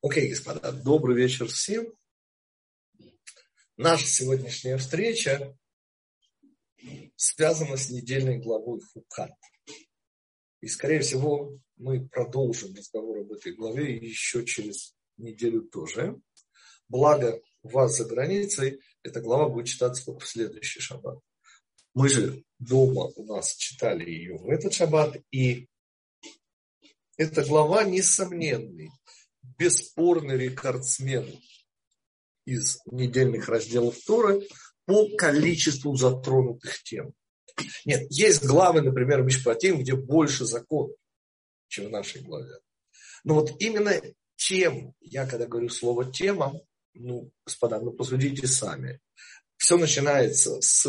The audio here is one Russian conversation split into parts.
Окей, господа, добрый вечер всем. Наша сегодняшняя встреча связана с недельной главой Хукат. И, скорее всего, мы продолжим разговор об этой главе еще через неделю тоже. Благо, у вас за границей эта глава будет читаться только в следующий шаббат. Мы же дома у нас читали ее в этот шаббат, и эта глава несомненный бесспорный рекордсмен из недельных разделов Торы по количеству затронутых тем. Нет, есть главы, например, Мишпатим, где больше законов, чем в нашей главе. Но вот именно тем, я когда говорю слово тема, ну, господа, ну посудите сами. Все начинается с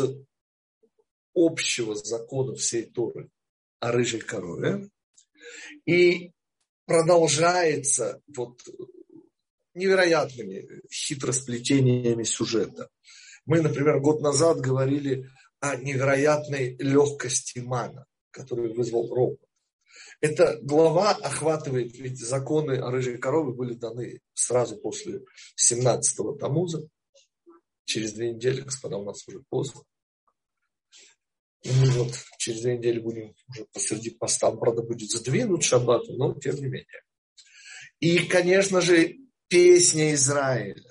общего закона всей Торы о рыжей корове. И продолжается вот невероятными хитросплетениями сюжета. Мы, например, год назад говорили о невероятной легкости мана, которую вызвал робот. Эта глава охватывает, ведь законы о рыжей корове были даны сразу после 17-го Тамуза. Через две недели, господа, у нас уже поздно. И мы вот через две недели будем уже посреди поста, правда, будет задвинут шаббат, но тем не менее. И, конечно же, песня Израиля,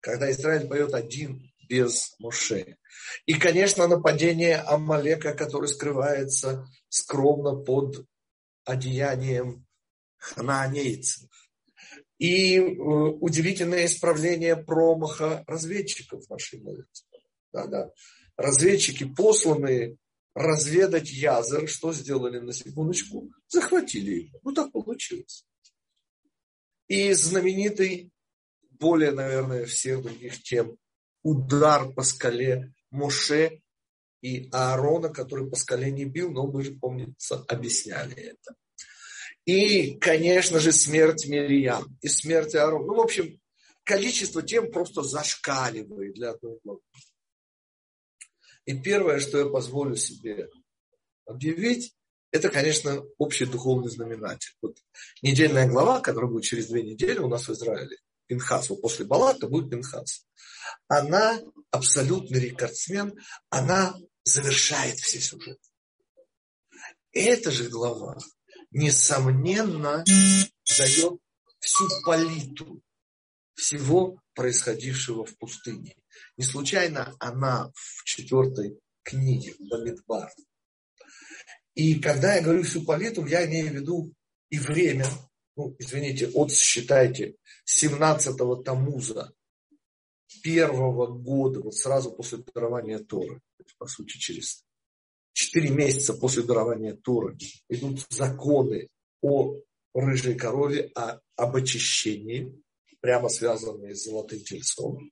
когда Израиль поет один без Моше. И, конечно, нападение Амалека, который скрывается скромно под одеянием ханаанейцев. И э, удивительное исправление промаха разведчиков нашей молитвы. Да, да. Разведчики, посланные разведать Язер, что сделали на секундочку? Захватили его. Ну так получилось. И знаменитый, более, наверное, всех других тем, удар по скале Моше и Аарона, который по скале не бил, но мы же, помнится, объясняли это. И, конечно же, смерть Мирьям и смерть Аарона. Ну, в общем, количество тем просто зашкаливает для одной главы. И первое, что я позволю себе объявить, это, конечно, общий духовный знаменатель. Вот недельная глава, которая будет через две недели у нас в Израиле, Пинхас, вот после Балата будет Пинхас. Она абсолютный рекордсмен, она завершает все сюжеты. Эта же глава, несомненно, дает всю палитру всего происходившего в пустыне. Не случайно она в четвертой книге Бамидбар. И когда я говорю всю палитру, я имею в виду и время, ну, извините, от, считайте, 17-го Тамуза первого года, вот сразу после дарования Торы, по сути, через 4 месяца после дарования Торы, идут законы о рыжей корове, о, об очищении, прямо связанные с золотым тельцом.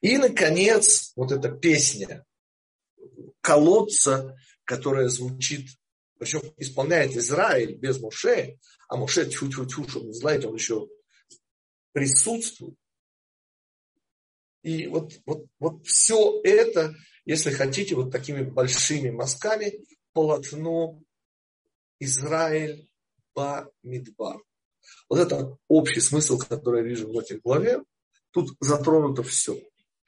И, наконец, вот эта песня колодца, которая звучит, причем исполняет Израиль без Моше, а Моше тьфу-тьфу-тьфу, чтобы не знаете, он еще присутствует. И вот, вот, вот все это, если хотите, вот такими большими мазками полотно Израиль ба Мидбар. Вот это общий смысл, который я вижу в этой главе. Тут затронуто все.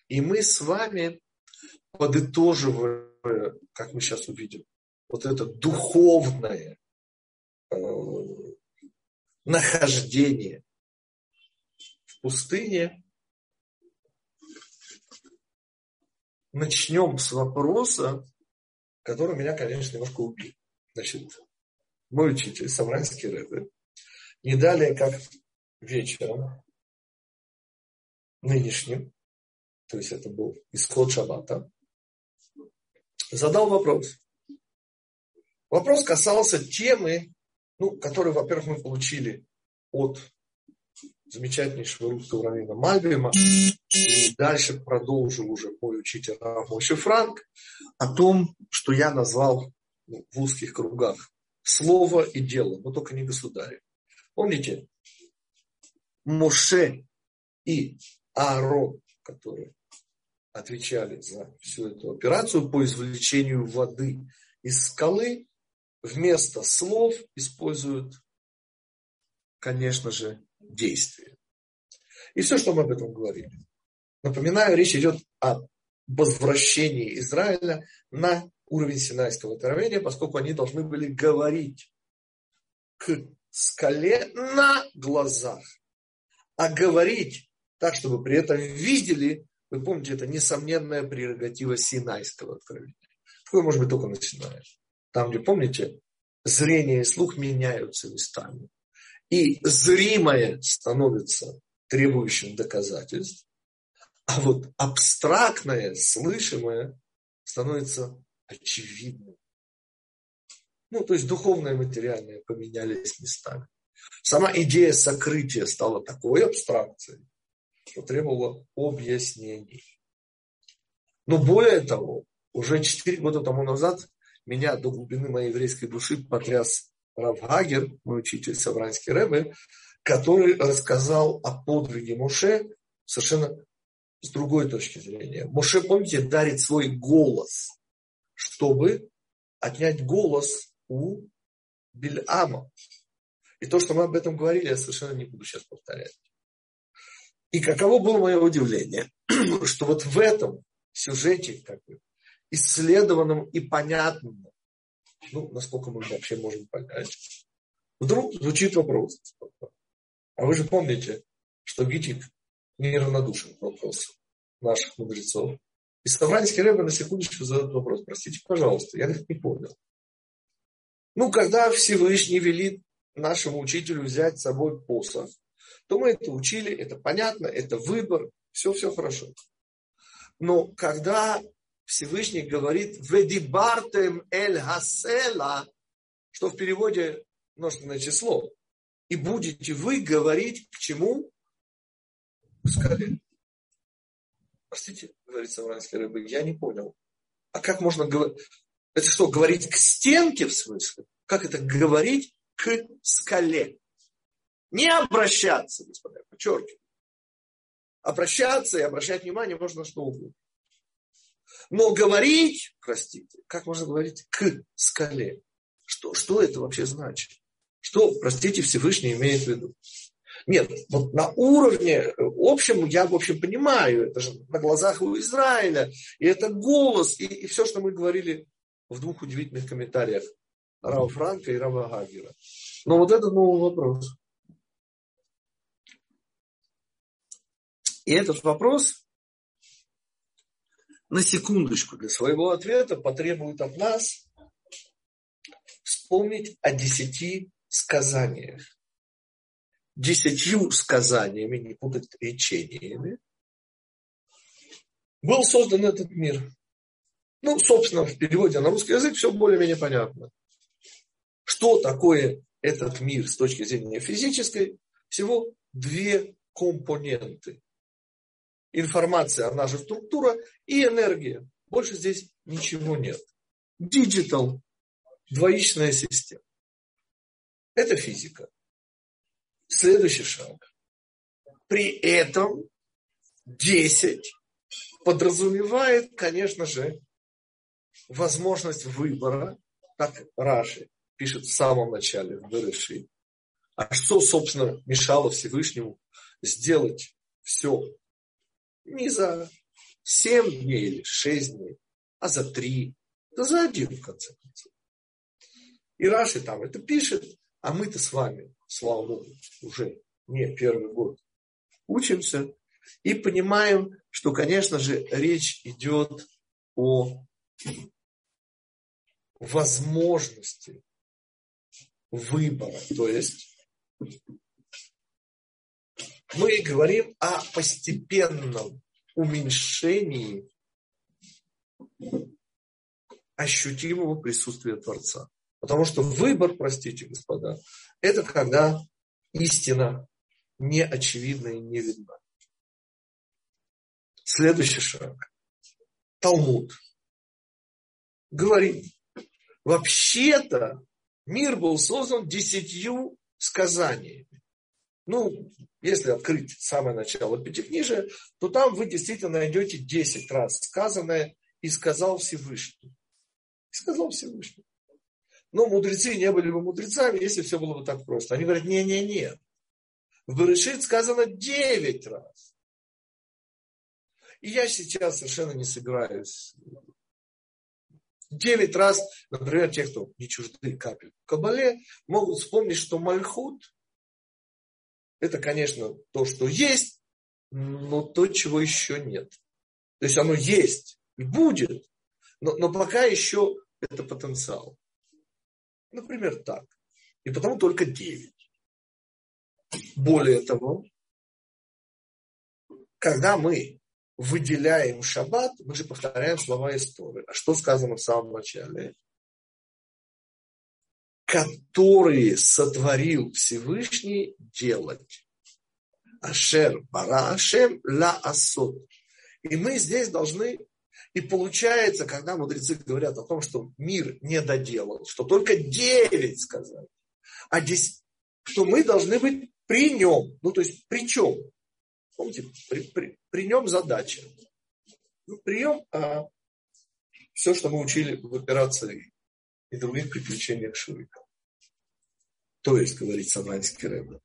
И мы с вами подытоживая, как мы сейчас увидим, вот это духовное э, нахождение в пустыне, начнем с вопроса, который меня, конечно, немножко убил. Значит, мой учитель, Самранский Рэбе, не далее, как вечером, нынешним, то есть это был исход шаббата, задал вопрос. Вопрос касался темы, ну, которую, во-первых, мы получили от замечательнейшего русского раввина Мальбима, и дальше продолжил уже мой учитель Рамоши Франк, о том, что я назвал ну, в узких кругах слово и дело, но только не государя. Помните, Моше и Аарон, которые отвечали за всю эту операцию по извлечению воды из скалы, вместо слов используют, конечно же, действия. И все, что мы об этом говорили. Напоминаю, речь идет о возвращении Израиля на уровень Синайского откровения, поскольку они должны были говорить к скале на глазах. А говорить так, чтобы при этом видели, вы помните, это несомненная прерогатива Синайского откровения. Такое может быть только начиная. Там, где, помните, зрение и слух меняются местами. И зримое становится требующим доказательств, а вот абстрактное, слышимое становится очевидным. Ну, то есть духовное и материальное поменялись местами. Сама идея сокрытия стала такой абстракцией, что требовала объяснений. Но более того, уже четыре года тому назад меня до глубины моей еврейской души потряс Рав Хагер, мой учитель Савранский Рэбе, который рассказал о подвиге Моше совершенно с другой точки зрения. Моше, помните, дарит свой голос, чтобы отнять голос у Бильама. И то, что мы об этом говорили, я совершенно не буду сейчас повторять. И каково было мое удивление, что вот в этом сюжете, как бы, исследованном и понятном, ну, насколько мы вообще можем понять, вдруг звучит вопрос. А вы же помните, что Гитик неравнодушен к вопросу наших мудрецов. И Ставранский Рэбе на секундочку задает вопрос. Простите, пожалуйста, я их не понял. Ну, когда Всевышний велит нашему учителю взять с собой посох, то мы это учили, это понятно, это выбор, все-все хорошо. Но когда Всевышний говорит «Ведибартем эль хасела», что в переводе множественное число, и будете вы говорить к чему? К скале. Простите, говорит Савранский рыбы, я не понял. А как можно говорить? Это что, говорить к стенке в смысле? Как это говорить к скале? Не обращаться, господа, подчеркиваю. Обращаться и обращать внимание можно что угодно. Но говорить, простите, как можно говорить к скале? Что, что это вообще значит? Что, простите, Всевышний имеет в виду? Нет, вот на уровне общем я, в общем, понимаю, это же на глазах у Израиля, и это голос, и, и все, что мы говорили в двух удивительных комментариях Рава Франка и Рава Гагера. Но вот это новый вопрос. И этот вопрос на секундочку для своего ответа потребует от нас вспомнить о десяти сказаниях. Десятью сказаниями, не путать речениями, был создан этот мир. Ну, собственно, в переводе на русский язык все более-менее понятно. Что такое этот мир с точки зрения физической? Всего две компоненты. Информация, она же структура, и энергия. Больше здесь ничего нет. Digital, двоичная система. Это физика. Следующий шаг. При этом 10 подразумевает, конечно же, возможность выбора, как Раши пишет в самом начале, в Береши. А что, собственно, мешало Всевышнему сделать все не за 7 дней или 6 дней, а за 3, да за один, в конце концов. И Раши там это пишет, а мы-то с вами, слава Богу, уже не первый год учимся и понимаем, что, конечно же, речь идет о возможности выбора. То есть мы говорим о постепенном уменьшении ощутимого присутствия Творца. Потому что выбор, простите, господа, это когда истина не очевидна и не видна. Следующий шаг. Талмуд. Говорит, вообще-то мир был создан десятью сказаниями. Ну, если открыть самое начало Пятикнижия, то там вы действительно найдете десять раз сказанное «и сказал Всевышний». И сказал Всевышний. Но мудрецы не были бы мудрецами, если все было бы так просто. Они говорят, не-не-не. В Берешит сказано 9 раз. И я сейчас совершенно не собираюсь. Девять раз, например, те, кто не чужды капель в Кабале, могут вспомнить, что Мальхут – это, конечно, то, что есть, но то, чего еще нет. То есть оно есть и будет, но, но пока еще это потенциал. Например, так. И потому только 9. Более того, когда мы выделяем шаббат, мы же повторяем слова истории. А что сказано в самом начале? Которые сотворил Всевышний делать. Ашер бара Ашем ла асот. И мы здесь должны и получается, когда мудрецы говорят о том, что мир не доделал, что только девять сказали, а здесь, что мы должны быть при нем. Ну, то есть при чем? Помните, при, при, при нем задача. Ну, прием а, все, что мы учили в операции и других приключениях Шурика. То есть, говорит Саманский Рэбе,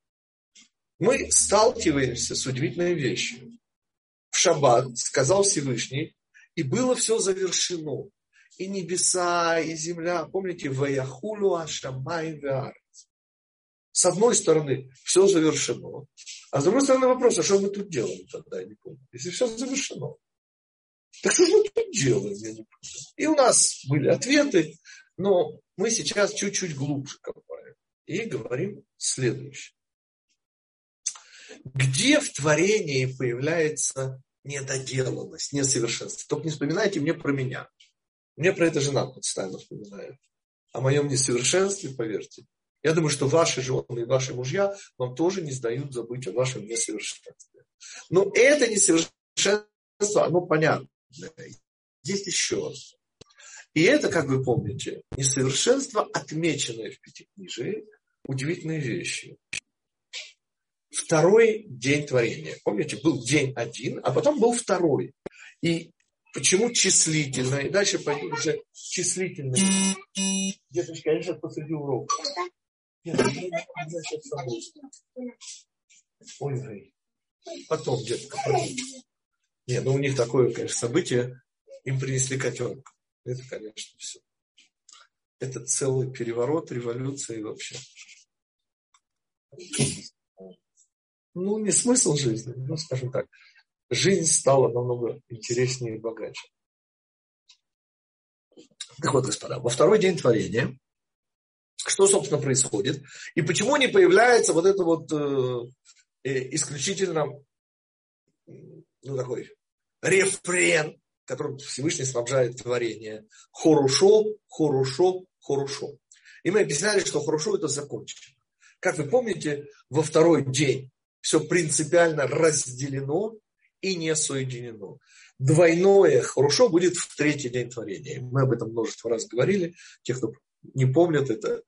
мы сталкиваемся с удивительной вещью. В шаббат сказал Всевышний, и было все завершено. И небеса, и земля. Помните, Ваяхулу Ашамай. С одной стороны, все завершено. А с другой стороны, вопрос, а что мы тут делаем тогда, я не помню. Если все завершено. Так что же мы тут делаем, я не помню. И у нас были ответы, но мы сейчас чуть-чуть глубже копаем. И говорим следующее. Где в творении появляется недоделанность, несовершенство. Только не вспоминайте мне про меня. Мне про это жена постоянно вспоминает. О моем несовершенстве, поверьте. Я думаю, что ваши жены и ваши мужья вам тоже не сдают забыть о вашем несовершенстве. Но это несовершенство, оно понятно. Есть еще. И это, как вы помните, несовершенство, отмеченное в Пятикнижии, удивительные вещи второй день творения. Помните, был день один, а потом был второй. И почему числительно? И дальше пойдем уже числительно. Деточка, я сейчас посреди урока. Я. Ой, ой. Потом, детка, потом. Не, ну у них такое, конечно, событие. Им принесли котенка. Это, конечно, все. Это целый переворот, революция и вообще ну, не смысл жизни, ну, скажем так, жизнь стала намного интереснее и богаче. Так вот, господа, во второй день творения, что, собственно, происходит? И почему не появляется вот это вот э, э исключительно, ну, такой рефрен, которым Всевышний снабжает творение. Хорошо, хорошо, хорошо. И мы объясняли, что хорошо это закончено. Как вы помните, во второй день все принципиально разделено и не соединено. Двойное хорошо будет в третий день творения. Мы об этом множество раз говорили. Те, кто не помнят, это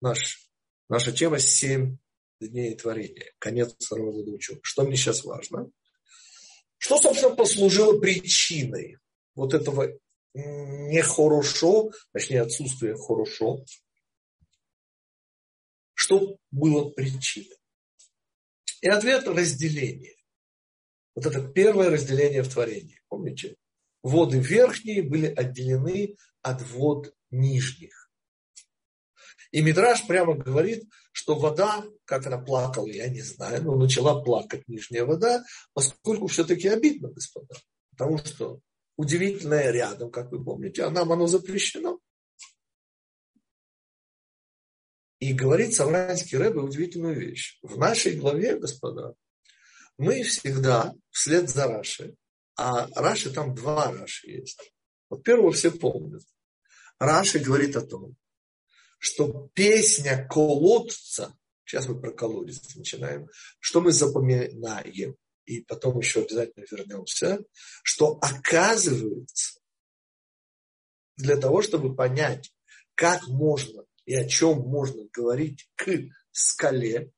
наш, наша тема «Семь дней творения». Конец второго года учебы. Что мне сейчас важно? Что, собственно, послужило причиной вот этого нехорошо, точнее отсутствия хорошо? Что было причиной? И ответ – разделение. Вот это первое разделение в творении. Помните? Воды верхние были отделены от вод нижних. И Мидраш прямо говорит, что вода, как она плакала, я не знаю, но начала плакать нижняя вода, поскольку все-таки обидно, господа. Потому что удивительное рядом, как вы помните, а нам оно запрещено. И говорит Савранский Рэбе удивительную вещь. В нашей главе, господа, мы всегда вслед за Раши, а Раши там два Раши есть. Вот первого все помнят. Раши говорит о том, что песня колодца, сейчас мы про колодец начинаем, что мы запоминаем, и потом еще обязательно вернемся, что оказывается, для того, чтобы понять, как можно и о чем можно говорить к скале,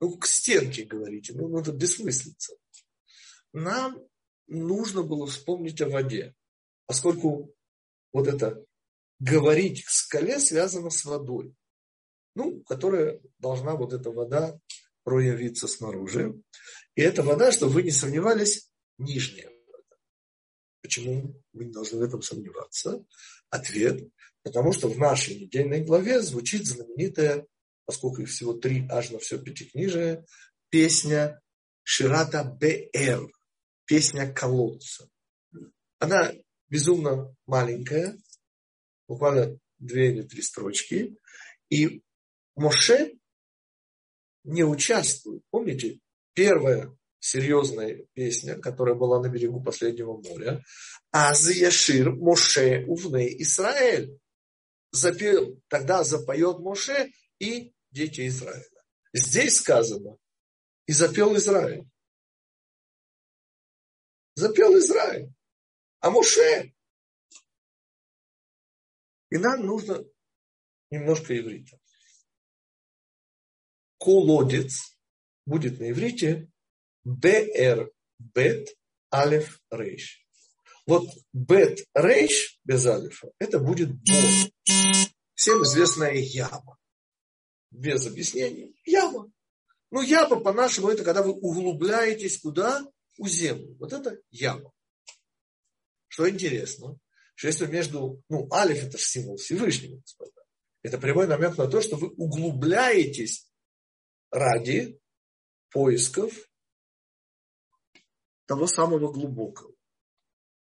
ну, к стенке говорите, ну, это бессмыслица. Нам нужно было вспомнить о воде, поскольку вот это говорить к скале связано с водой, ну, которая должна, вот эта вода, проявиться снаружи. И эта вода, чтобы вы не сомневались, нижняя вода. Почему вы не должны в этом сомневаться? Ответ, потому что в нашей недельной главе звучит знаменитая, поскольку их всего три, аж на все пятикнижие, песня Ширата Б.Р. Песня колодца. Она безумно маленькая, буквально две или три строчки. И Моше не участвует. Помните, первая серьезная песня, которая была на берегу последнего моря. Аз Яшир Моше Увне Израиль. Запел, тогда запоет Моше и дети Израиля. Здесь сказано, и запел Израиль. Запел Израиль. А Муше. И нам нужно немножко иврита. Колодец будет на иврите БР, Бет, Алеф, Рейш. Вот Бет, Рейш без Алифа, это будет Бог. Всем известная яма. Без объяснений. Яма. Ну, яма, по-нашему, это когда вы углубляетесь куда? У землю. Вот это яма. Что интересно, что если между, ну, алиф это же символ Всевышнего, господа. Это прямой намек на то, что вы углубляетесь ради поисков того самого глубокого,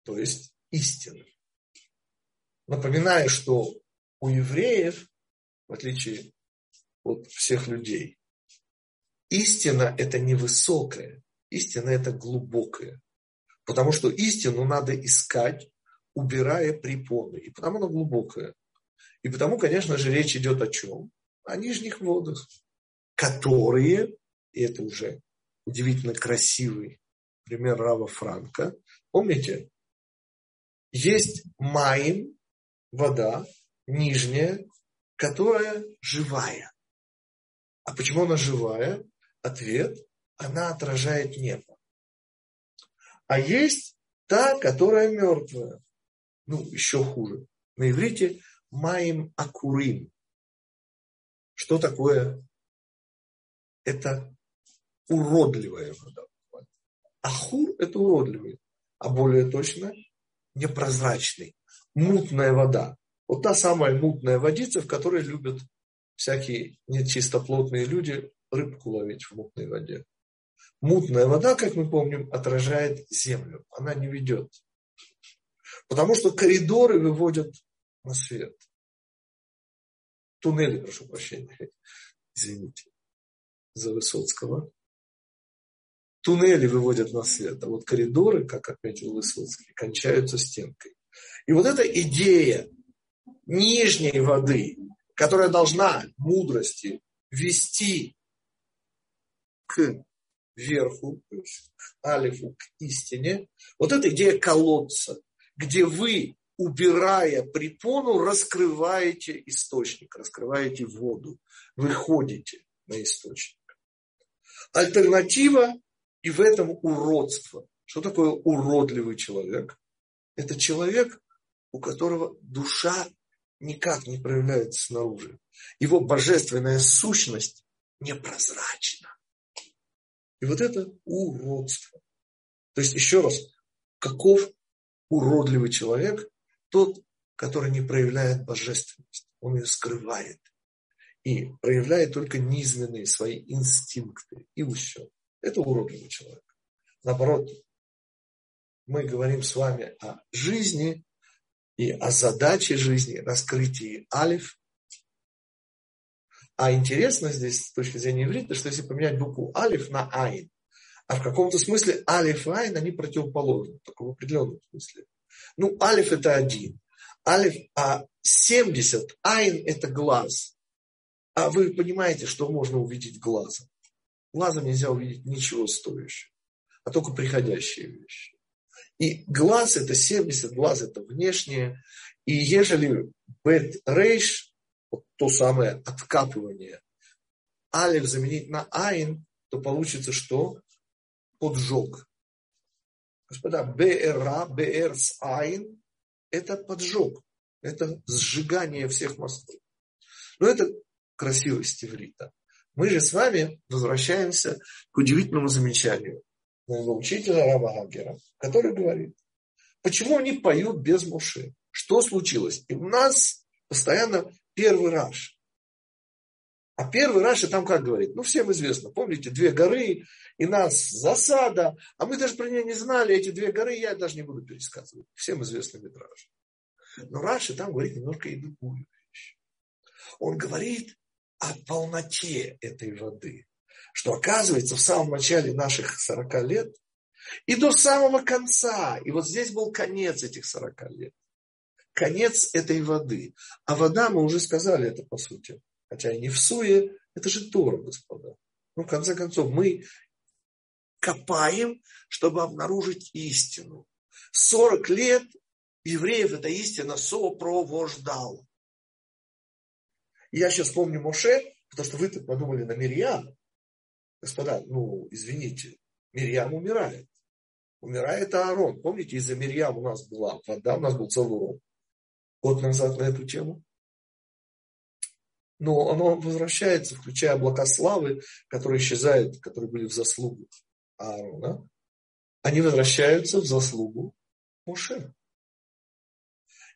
то есть истины. Напоминаю, что у евреев, в отличие от всех людей, Истина – это не высокая, истина – это глубокая. Потому что истину надо искать, убирая препоны. И потому она глубокая. И потому, конечно же, речь идет о чем? О нижних водах, которые, и это уже удивительно красивый пример Рава Франка, помните, есть маин, вода, нижняя, которая живая. А почему она живая? Ответ – она отражает небо. А есть та, которая мертвая. Ну, еще хуже. На иврите маим акурим. Что такое? Это уродливая вода. Ахур – это уродливый, а более точно непрозрачный. Мутная вода. Вот та самая мутная водица, в которой любят всякие нечистоплотные люди рыбку ловить в мутной воде. Мутная вода, как мы помним, отражает землю. Она не ведет. Потому что коридоры выводят на свет. Туннели, прошу прощения. Извините за Высоцкого. Туннели выводят на свет, а вот коридоры, как отметил Высоцкий, кончаются стенкой. И вот эта идея нижней воды, которая должна мудрости вести к верху, к алифу, к истине. Вот эта идея колодца, где вы, убирая препону, раскрываете источник, раскрываете воду, выходите на источник. Альтернатива и в этом уродство. Что такое уродливый человек? Это человек, у которого душа никак не проявляется снаружи. Его божественная сущность непрозрачна. И вот это уродство. То есть, еще раз, каков уродливый человек? Тот, который не проявляет божественность. Он ее скрывает. И проявляет только низменные свои инстинкты. И все. Это уродливый человек. Наоборот, мы говорим с вами о жизни и о задаче жизни, раскрытии алиф, а интересно здесь с точки зрения иврита, что если поменять букву алиф на айн, а в каком-то смысле алиф и айн, они противоположны, в определенном смысле. Ну, алиф это один, алиф, а 70, айн это глаз. А вы понимаете, что можно увидеть глазом? Глазом нельзя увидеть ничего стоящего, а только приходящие вещи. И глаз это 70, глаз это внешнее. И ежели бет рейш, вот то самое откапывание, алиф заменить на айн, то получится что? Поджог. Господа, БРА, БР с айн – это поджог. Это сжигание всех мостов. Но это красивость иврита. Мы же с вами возвращаемся к удивительному замечанию моего учителя Раба Гагера, который говорит, почему они поют без муши? Что случилось? И у нас постоянно первый раш. А первый раш, и там как говорит? Ну, всем известно. Помните, две горы, и нас засада. А мы даже про нее не знали. Эти две горы я даже не буду пересказывать. Всем известный метраж. Но Раши там говорит немножко и другую вещь. Он говорит о полноте этой воды. Что оказывается в самом начале наших 40 лет и до самого конца. И вот здесь был конец этих 40 лет. Конец этой воды. А вода, мы уже сказали это по сути, хотя и не в суе, это же Тора, господа. Ну, в конце концов, мы копаем, чтобы обнаружить истину. 40 лет евреев эта истина сопровождала. Я сейчас помню Моше, потому что вы тут подумали на Мирьям. Господа, ну, извините, Мирьям умирает. Умирает Аарон. Помните, из-за Мирьям у нас была вода, у нас был целый урок. Год назад на эту тему но оно возвращается, включая облака славы, которые исчезают, которые были в заслугу Аарона, они возвращаются в заслугу Муше.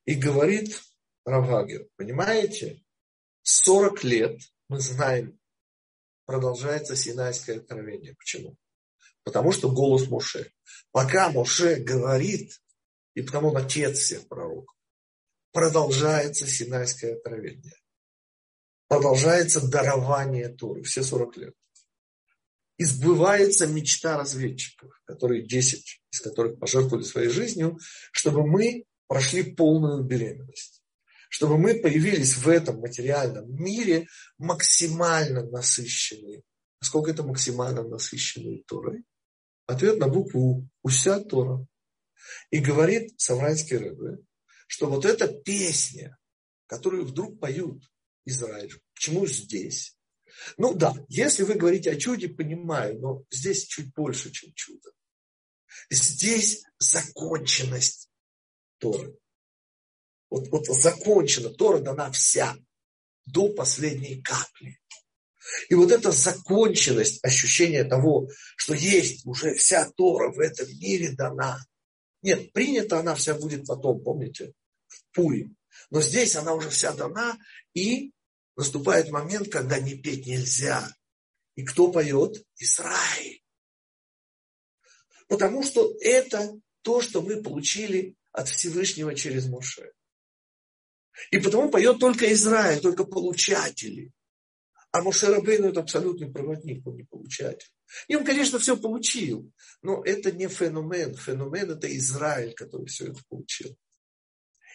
И говорит Равагер, понимаете, 40 лет, мы знаем, продолжается Синайское откровение. Почему? Потому что голос Муше. Пока Муше говорит, и потому он отец всех пророков, продолжается Синайское откровение продолжается дарование Торы, все 40 лет. И сбывается мечта разведчиков, которые 10 из которых пожертвовали своей жизнью, чтобы мы прошли полную беременность. Чтобы мы появились в этом материальном мире максимально насыщенные. Насколько это максимально насыщенные Торой? Ответ на букву «Уся Тора». И говорит Савранский Рэбе, что вот эта песня, которую вдруг поют Израиль. Почему здесь? Ну да, если вы говорите о чуде, понимаю, но здесь чуть больше, чем чудо. Здесь законченность Торы. Вот, вот закончена, Тора дана вся, до последней капли. И вот эта законченность, ощущение того, что есть уже вся Тора в этом мире дана. Нет, принята она вся будет потом, помните, в Пурим. Но здесь она уже вся дана, и наступает момент, когда не петь нельзя. И кто поет? Израиль. Потому что это то, что мы получили от Всевышнего через Моше. И потому поет только Израиль, только получатели. А Моше Рабейну это абсолютный проводник, он не получатель. И он, конечно, все получил, но это не феномен. Феномен – это Израиль, который все это получил.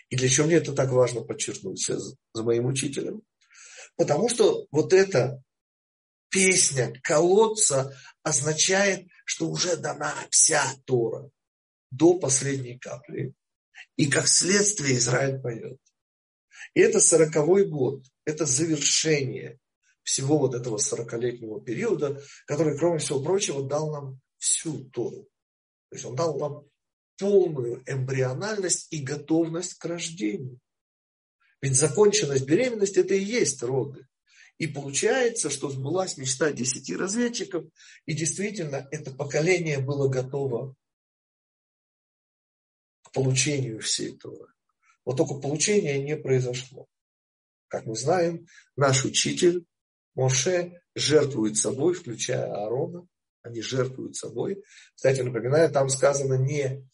И для чего мне это так важно подчеркнуть за моим учителем? Потому что вот эта песня колодца означает, что уже дана вся Тора до последней капли. И как следствие Израиль поет. И это сороковой год, это завершение всего вот этого сорокалетнего периода, который, кроме всего прочего, дал нам всю Тору. То есть он дал нам полную эмбриональность и готовность к рождению. Ведь законченность беременности – это и есть роды. И получается, что сбылась мечта десяти разведчиков, и действительно это поколение было готово к получению всей Торы. Вот только получение не произошло. Как мы знаем, наш учитель Моше жертвует собой, включая Аарона. Они жертвуют собой. Кстати, напоминаю, там сказано не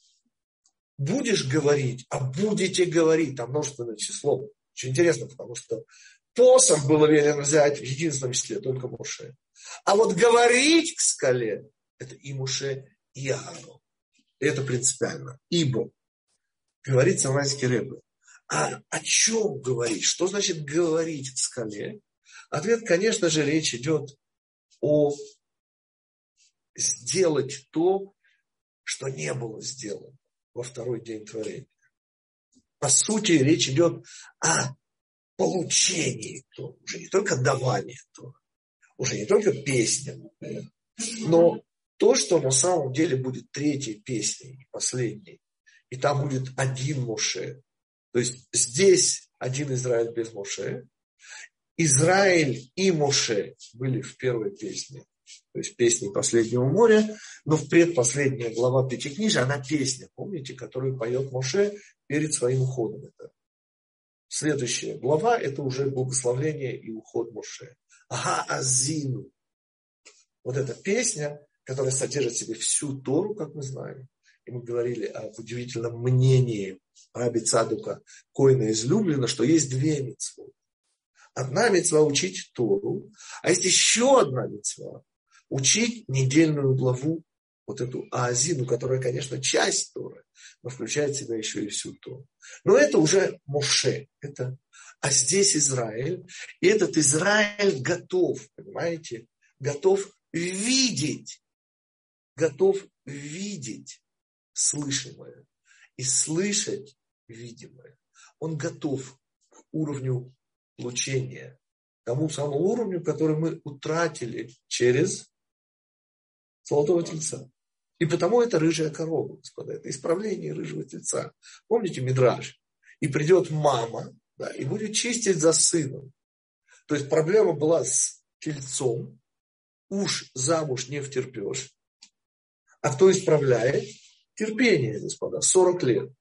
будешь говорить, а будете говорить. Там множественное число. Очень интересно, потому что посох было велено взять в единственном числе, только Муше. А вот говорить к скале, это и Муше, и Аарон. И это принципиально. Ибо, говорит Самайский Рэбе, а о чем говорить? Что значит говорить к скале? Ответ, конечно же, речь идет о сделать то, что не было сделано во второй день творения. По сути, речь идет о получении то, уже не только давании то, уже не только песня, но то, что на самом деле будет третьей песней, последней. И там будет один Моше. То есть здесь один Израиль без Моше. Израиль и Моше были в первой песне, то есть песни последнего моря, но в предпоследняя глава Пятикнижия, она песня, помните, которую поет Моше перед своим уходом. Это следующая глава, это уже благословление и уход Моше. Ага, Азину. Вот эта песня, которая содержит в себе всю Тору, как мы знаем. И мы говорили об удивительном мнении Раби Цадука, Коина излюблено, что есть две митцвы. Одна мецва учить Тору, а есть еще одна мецва учить недельную главу, вот эту Аазину, которая, конечно, часть Торы, но включает в себя еще и всю Тору. Но это уже Моше, это, а здесь Израиль, и этот Израиль готов, понимаете, готов видеть, готов видеть слышимое и слышать видимое. Он готов к уровню получения, тому самому уровню, который мы утратили через золотого тельца. И потому это рыжая корова, господа, это исправление рыжего тельца. Помните Мидраж? И придет мама, да, и будет чистить за сыном. То есть проблема была с тельцом, уж замуж не втерпешь. А кто исправляет? Терпение, господа, 40 лет.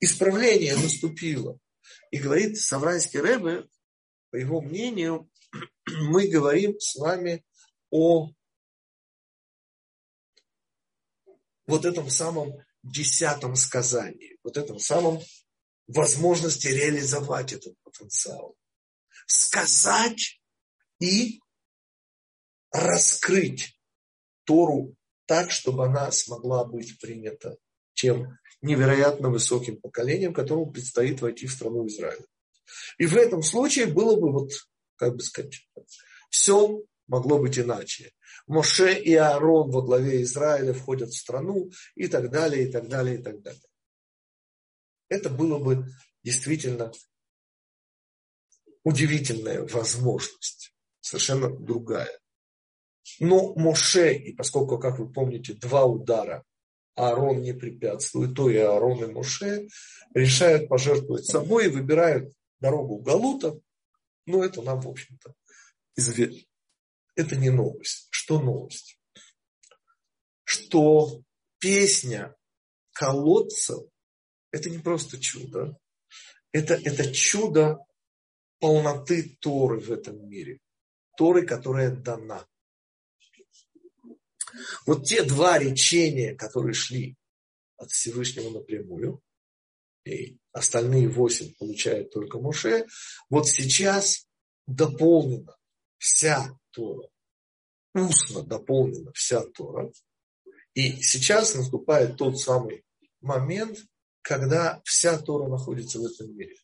Исправление наступило. И говорит Савранский Рэбе, по его мнению, мы говорим с вами о вот этом самом десятом сказании, вот этом самом возможности реализовать этот потенциал. Сказать и раскрыть Тору так, чтобы она смогла быть принята тем невероятно высоким поколением, которому предстоит войти в страну Израиля. И в этом случае было бы, вот, как бы сказать, все могло быть иначе. Моше и Аарон во главе Израиля входят в страну и так далее, и так далее, и так далее. Это было бы действительно удивительная возможность, совершенно другая. Но Моше, и поскольку, как вы помните, два удара Аарон не препятствует, то и Аарон и Моше решают пожертвовать собой и выбирают дорогу Галута. Но это нам, в общем-то, известно. Это не новость. Что новость? Что песня колодцев – это не просто чудо. Это, это чудо полноты Торы в этом мире. Торы, которая дана. Вот те два речения, которые шли от Всевышнего напрямую, и остальные восемь получает только Моше, вот сейчас дополнена вся Тора, устно дополнена вся Тора, и сейчас наступает тот самый момент, когда вся Тора находится в этом мире.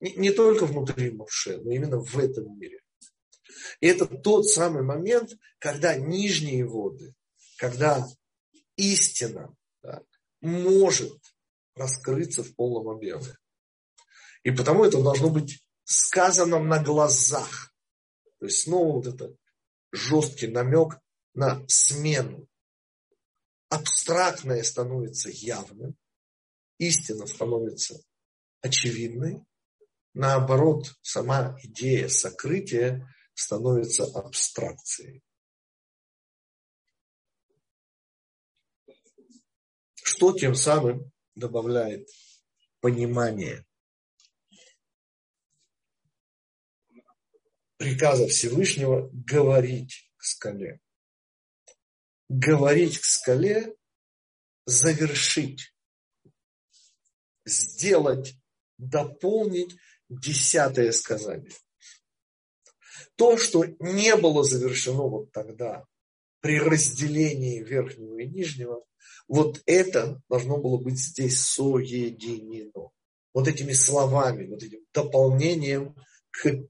Не, не только внутри Моше, но именно в этом мире. И это тот самый момент, когда нижние воды когда истина да, может раскрыться в полном объеме. И потому это должно быть сказано на глазах. То есть снова вот это жесткий намек на смену. Абстрактное становится явным, истина становится очевидной, наоборот, сама идея сокрытия становится абстракцией. что тем самым добавляет понимание приказа Всевышнего говорить к скале. Говорить к скале, завершить, сделать, дополнить десятое сказание. То, что не было завершено вот тогда при разделении верхнего и нижнего, вот это должно было быть здесь соединено. Вот этими словами, вот этим дополнением к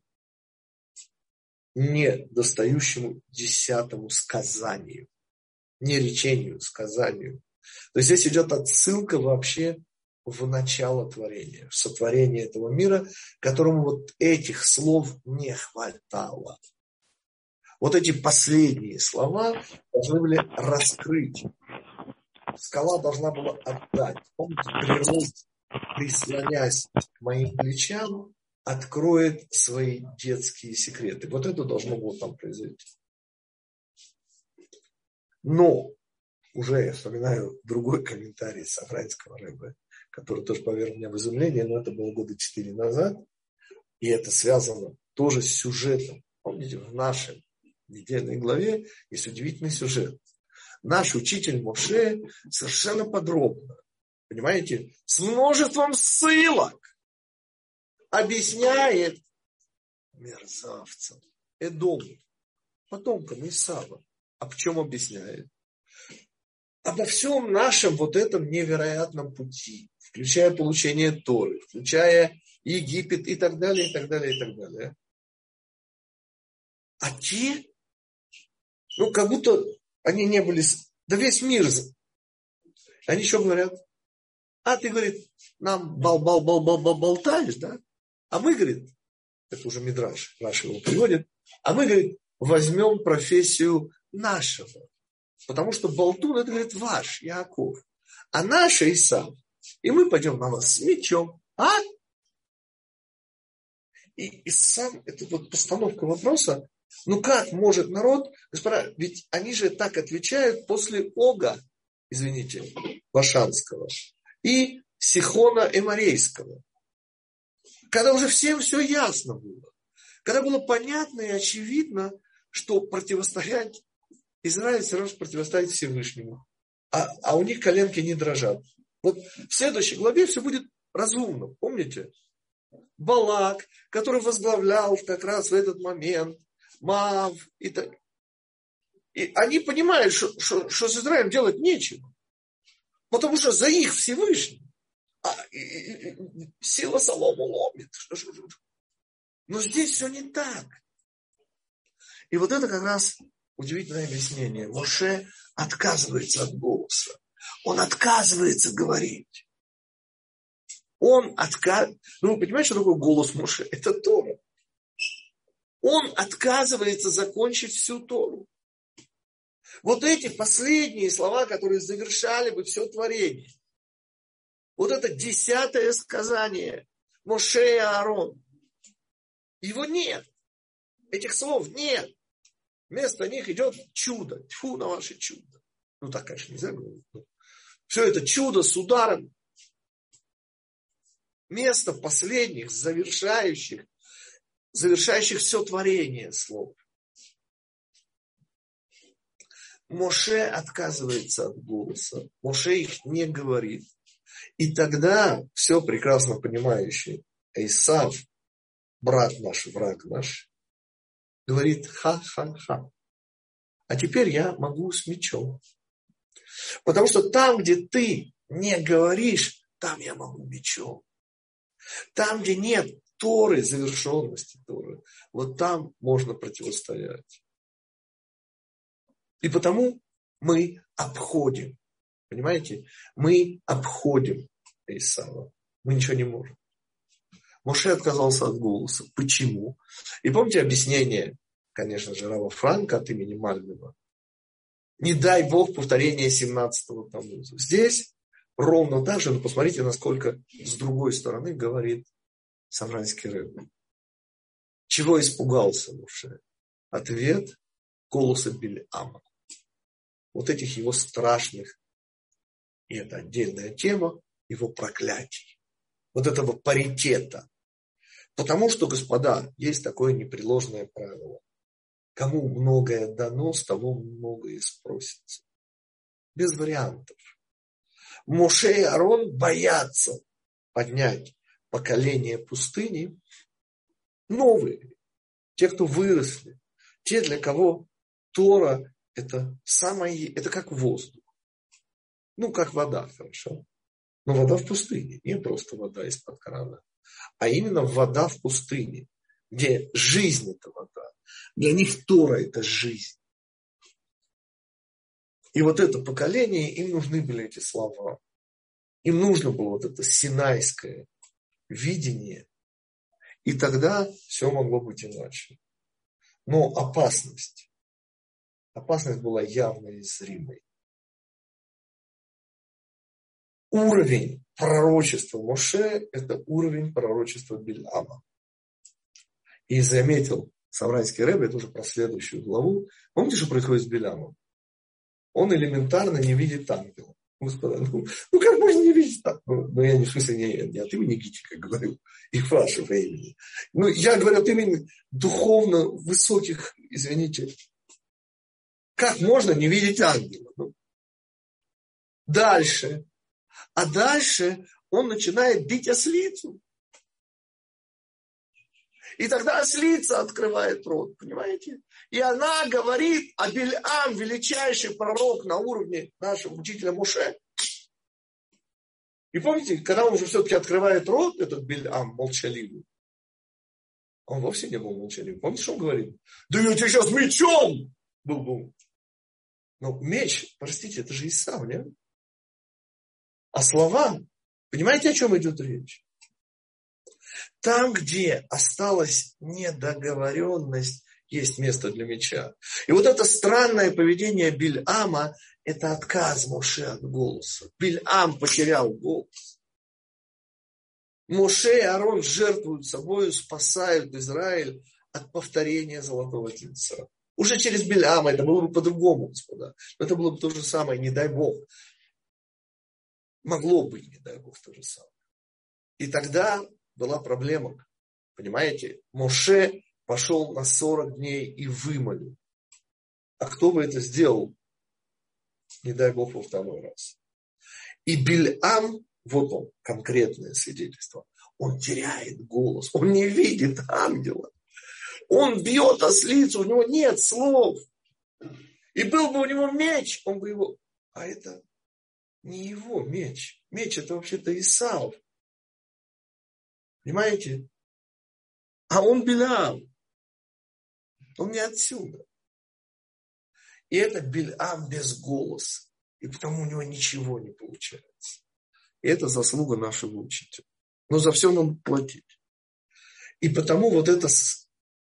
недостающему десятому сказанию. Не речению, сказанию. То есть здесь идет отсылка вообще в начало творения, в сотворение этого мира, которому вот этих слов не хватало. Вот эти последние слова должны были раскрыть скала должна была отдать. Помните, прирост, прислонясь к моим плечам, откроет свои детские секреты. Вот это должно было там произойти. Но уже я вспоминаю другой комментарий Сафранского рыбы, который тоже поверг меня в изумление, но это было года четыре назад. И это связано тоже с сюжетом. Помните, в нашей недельной главе есть удивительный сюжет. Наш учитель Моше совершенно подробно, понимаете, с множеством ссылок объясняет мерзавцам, Эдому, потомкам Исава. А в чем объясняет? Обо всем нашем вот этом невероятном пути, включая получение Торы, включая Египет и так далее, и так далее, и так далее. А те, ну, как будто они не были, да весь мир. Они что говорят? А ты, говорит, нам бал-бал-бал-бал-бал-болтаешь, да? А мы, говорит, это уже Мидраш, наш его приводит, а мы, говорит, возьмем профессию нашего. Потому что Болтун, это, говорит, ваш, Яков. А наша Исав. И мы пойдем на вас с мечом. А? И, и сам, это вот постановка вопроса, ну как может народ, господа, ведь они же так отвечают после Ога, извините, Вашанского, и Сихона Эмарейского. Когда уже всем все ясно было. Когда было понятно и очевидно, что противостоять Израиль все равно противостоит Всевышнему. А, а у них коленки не дрожат. Вот в следующей главе все будет разумно. Помните? Балак, который возглавлял как раз в этот момент Мав и так. И они понимают, что, что, что с Израилем делать нечего. Потому что за их Всевышний. А, и, и, сила солому ломит. Но здесь все не так. И вот это как раз удивительное объяснение. Моше отказывается от голоса. Он отказывается говорить. Он отказывается. Ну, вы понимаете, что такое голос Моше? Это Тора. Он отказывается закончить всю Тору. Вот эти последние слова, которые завершали бы все творение. Вот это десятое сказание Моше и Аарон. Его нет. Этих слов нет. Вместо них идет чудо. Тьфу на ваше чудо. Ну так, конечно, нельзя говорить. Все это чудо с ударом. Место последних, завершающих, завершающих все творение слов. Моше отказывается от голоса. Моше их не говорит. И тогда все прекрасно понимающий Исав, брат наш, враг наш, говорит ха-ха-ха. А теперь я могу с мечом. Потому что там, где ты не говоришь, там я могу мечом. Там, где нет Торы, завершенности Торы, вот там можно противостоять. И потому мы обходим. Понимаете? Мы обходим Исава. Мы ничего не можем. Моше отказался от голоса. Почему? И помните объяснение, конечно же, Рава Франка от имени Мальбима? Не дай Бог повторение 17-го Тамуза. Здесь ровно так же, но посмотрите, насколько с другой стороны говорит Самранский рыб. Чего испугался Моше? Ответ голоса Бельама. Вот этих его страшных, и это отдельная тема, его проклятий. Вот этого паритета. Потому что, господа, есть такое непреложное правило. Кому многое дано, с того многое спросится. Без вариантов. Моше и Арон боятся поднять поколение пустыни новые, те, кто выросли, те, для кого Тора это самое, это как воздух. Ну, как вода, хорошо. Но вода в пустыне, не просто вода из-под крана а именно вода в пустыне, где жизнь это вода. Для них Тора это жизнь. И вот это поколение, им нужны были эти слова. Им нужно было вот это синайское видение. И тогда все могло быть иначе. Но опасность, опасность была явной и зримой. Уровень пророчество Моше – это уровень пророчества Бельама. И заметил Савранский Рэбе, это уже про следующую главу. Помните, что происходит с Белямом? Он элементарно не видит ангела. Господа, ну, ну как можно не видеть так? Ну, ну я не в смысле не, не от имени Гитика говорю, и вашего имени. Ну, я говорю от имени духовно высоких, извините. Как можно не видеть ангела? Ну, дальше. А дальше он начинает бить ослицу. И тогда ослица открывает рот, понимаете? И она говорит, а Бельам, величайший пророк на уровне нашего учителя Муше. И помните, когда он уже все-таки открывает рот, этот Бельам молчаливый, он вовсе не был молчаливым. Помните, что он говорит? Да я тебе сейчас мечом! Был бы. Но меч, простите, это же Исав, нет? А слова, понимаете, о чем идет речь? Там, где осталась недоговоренность, есть место для меча. И вот это странное поведение Бильама – это отказ Моше от голоса. Бильам потерял голос. Моше и Арон жертвуют собой, спасают Израиль от повторения золотого тельца. Уже через Бельама это было бы по-другому, господа. Но это было бы то же самое, не дай Бог. Могло быть, не дай Бог, то же самое. И тогда была проблема. Понимаете? Моше пошел на 40 дней и вымолил. А кто бы это сделал? Не дай Бог во второй раз. И Бильам, вот он, конкретное свидетельство, он теряет голос, он не видит ангела. Он бьет ослицу, у него нет слов. И был бы у него меч, он бы его... А это не его меч. Меч это вообще-то Исаов. Понимаете? А он Билам. Он не отсюда. И это Бильам без голоса. И потому у него ничего не получается. И это заслуга нашего учителя. Но за все нам платить. И потому вот это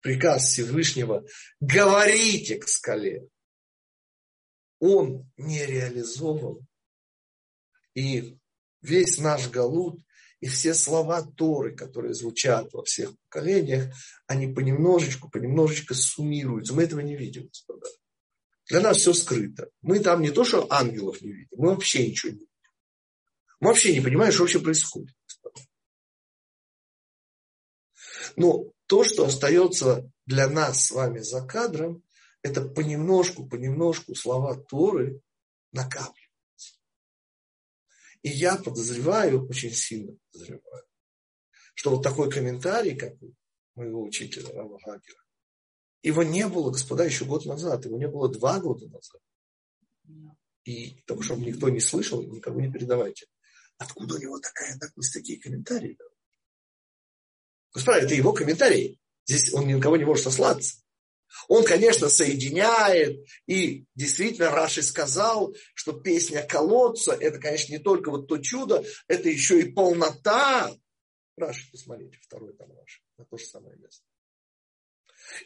приказ Всевышнего говорите к скале. Он не реализован. И весь наш Галут и все слова Торы, которые звучат во всех поколениях, они понемножечку, понемножечку суммируются. Мы этого не видим, господа. Для нас все скрыто. Мы там не то, что ангелов не видим, мы вообще ничего не видим. Мы вообще не понимаем, что вообще происходит. Господа. Но то, что остается для нас с вами за кадром, это понемножку, понемножку слова Торы накапливаются. И я подозреваю, очень сильно подозреваю, что вот такой комментарий, как у моего учителя Рава Хагера, его не было, господа, еще год назад, его не было два года назад. И только чтобы никто не слышал, никому не передавайте. Откуда у него такая наглость, такие комментарии? Господа, это его комментарии. Здесь он ни на кого не может сослаться. Он, конечно, соединяет, и действительно Раши сказал, что песня колодца, это, конечно, не только вот то чудо, это еще и полнота. Раши, посмотрите, второй там Раши, на то же самое место.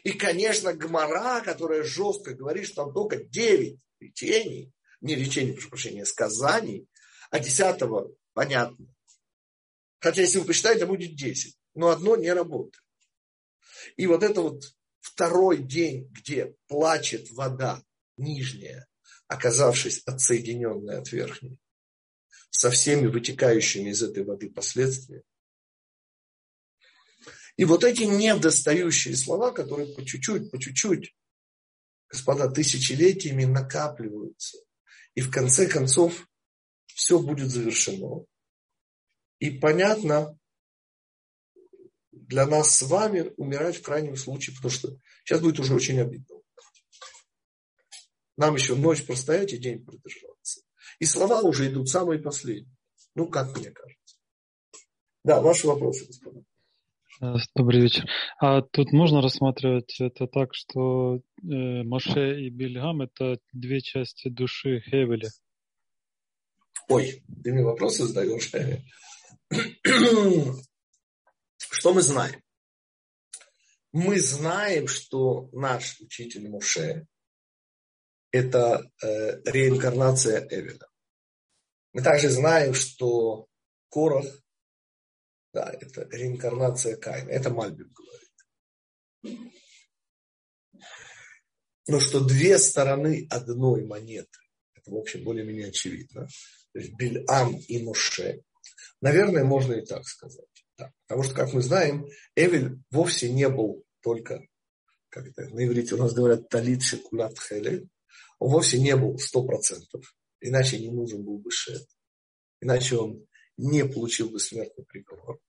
И, конечно, Гмара, которая жестко говорит, что там только 9 речений, не речений, прошу прощения, сказаний, а десятого понятно. Хотя, если вы посчитаете, будет 10. Но одно не работает. И вот это вот второй день, где плачет вода нижняя, оказавшись отсоединенной от верхней, со всеми вытекающими из этой воды последствиями. И вот эти недостающие слова, которые по чуть-чуть, по чуть-чуть, господа, тысячелетиями накапливаются. И в конце концов все будет завершено. И понятно, для нас с вами умирать в крайнем случае, потому что сейчас будет уже очень обидно. Нам еще ночь простоять и день продержаться. И слова уже идут самые последние. Ну, как мне кажется. Да, ваши вопросы, господа. Э, добрый вечер. А тут можно рассматривать это так, что э, Моше и Бильгам – это две части души Хевеля? Ой, ты мне вопросы задаешь. Что мы знаем? Мы знаем, что наш учитель Муше – это э, реинкарнация Эвеля. Мы также знаем, что Корах, да, это реинкарнация Каина. Это Мальбим говорит. Но что две стороны одной монеты, это, в общем, более-менее очевидно. То есть Бильам и Моше. Наверное, можно и так сказать. Да. Потому что, как мы знаем, Эвель вовсе не был только, как это на иврите у нас говорят, талит шекулат хеле. Он вовсе не был сто процентов. Иначе не нужен был бы шет. Иначе он не получил бы смертный приговор.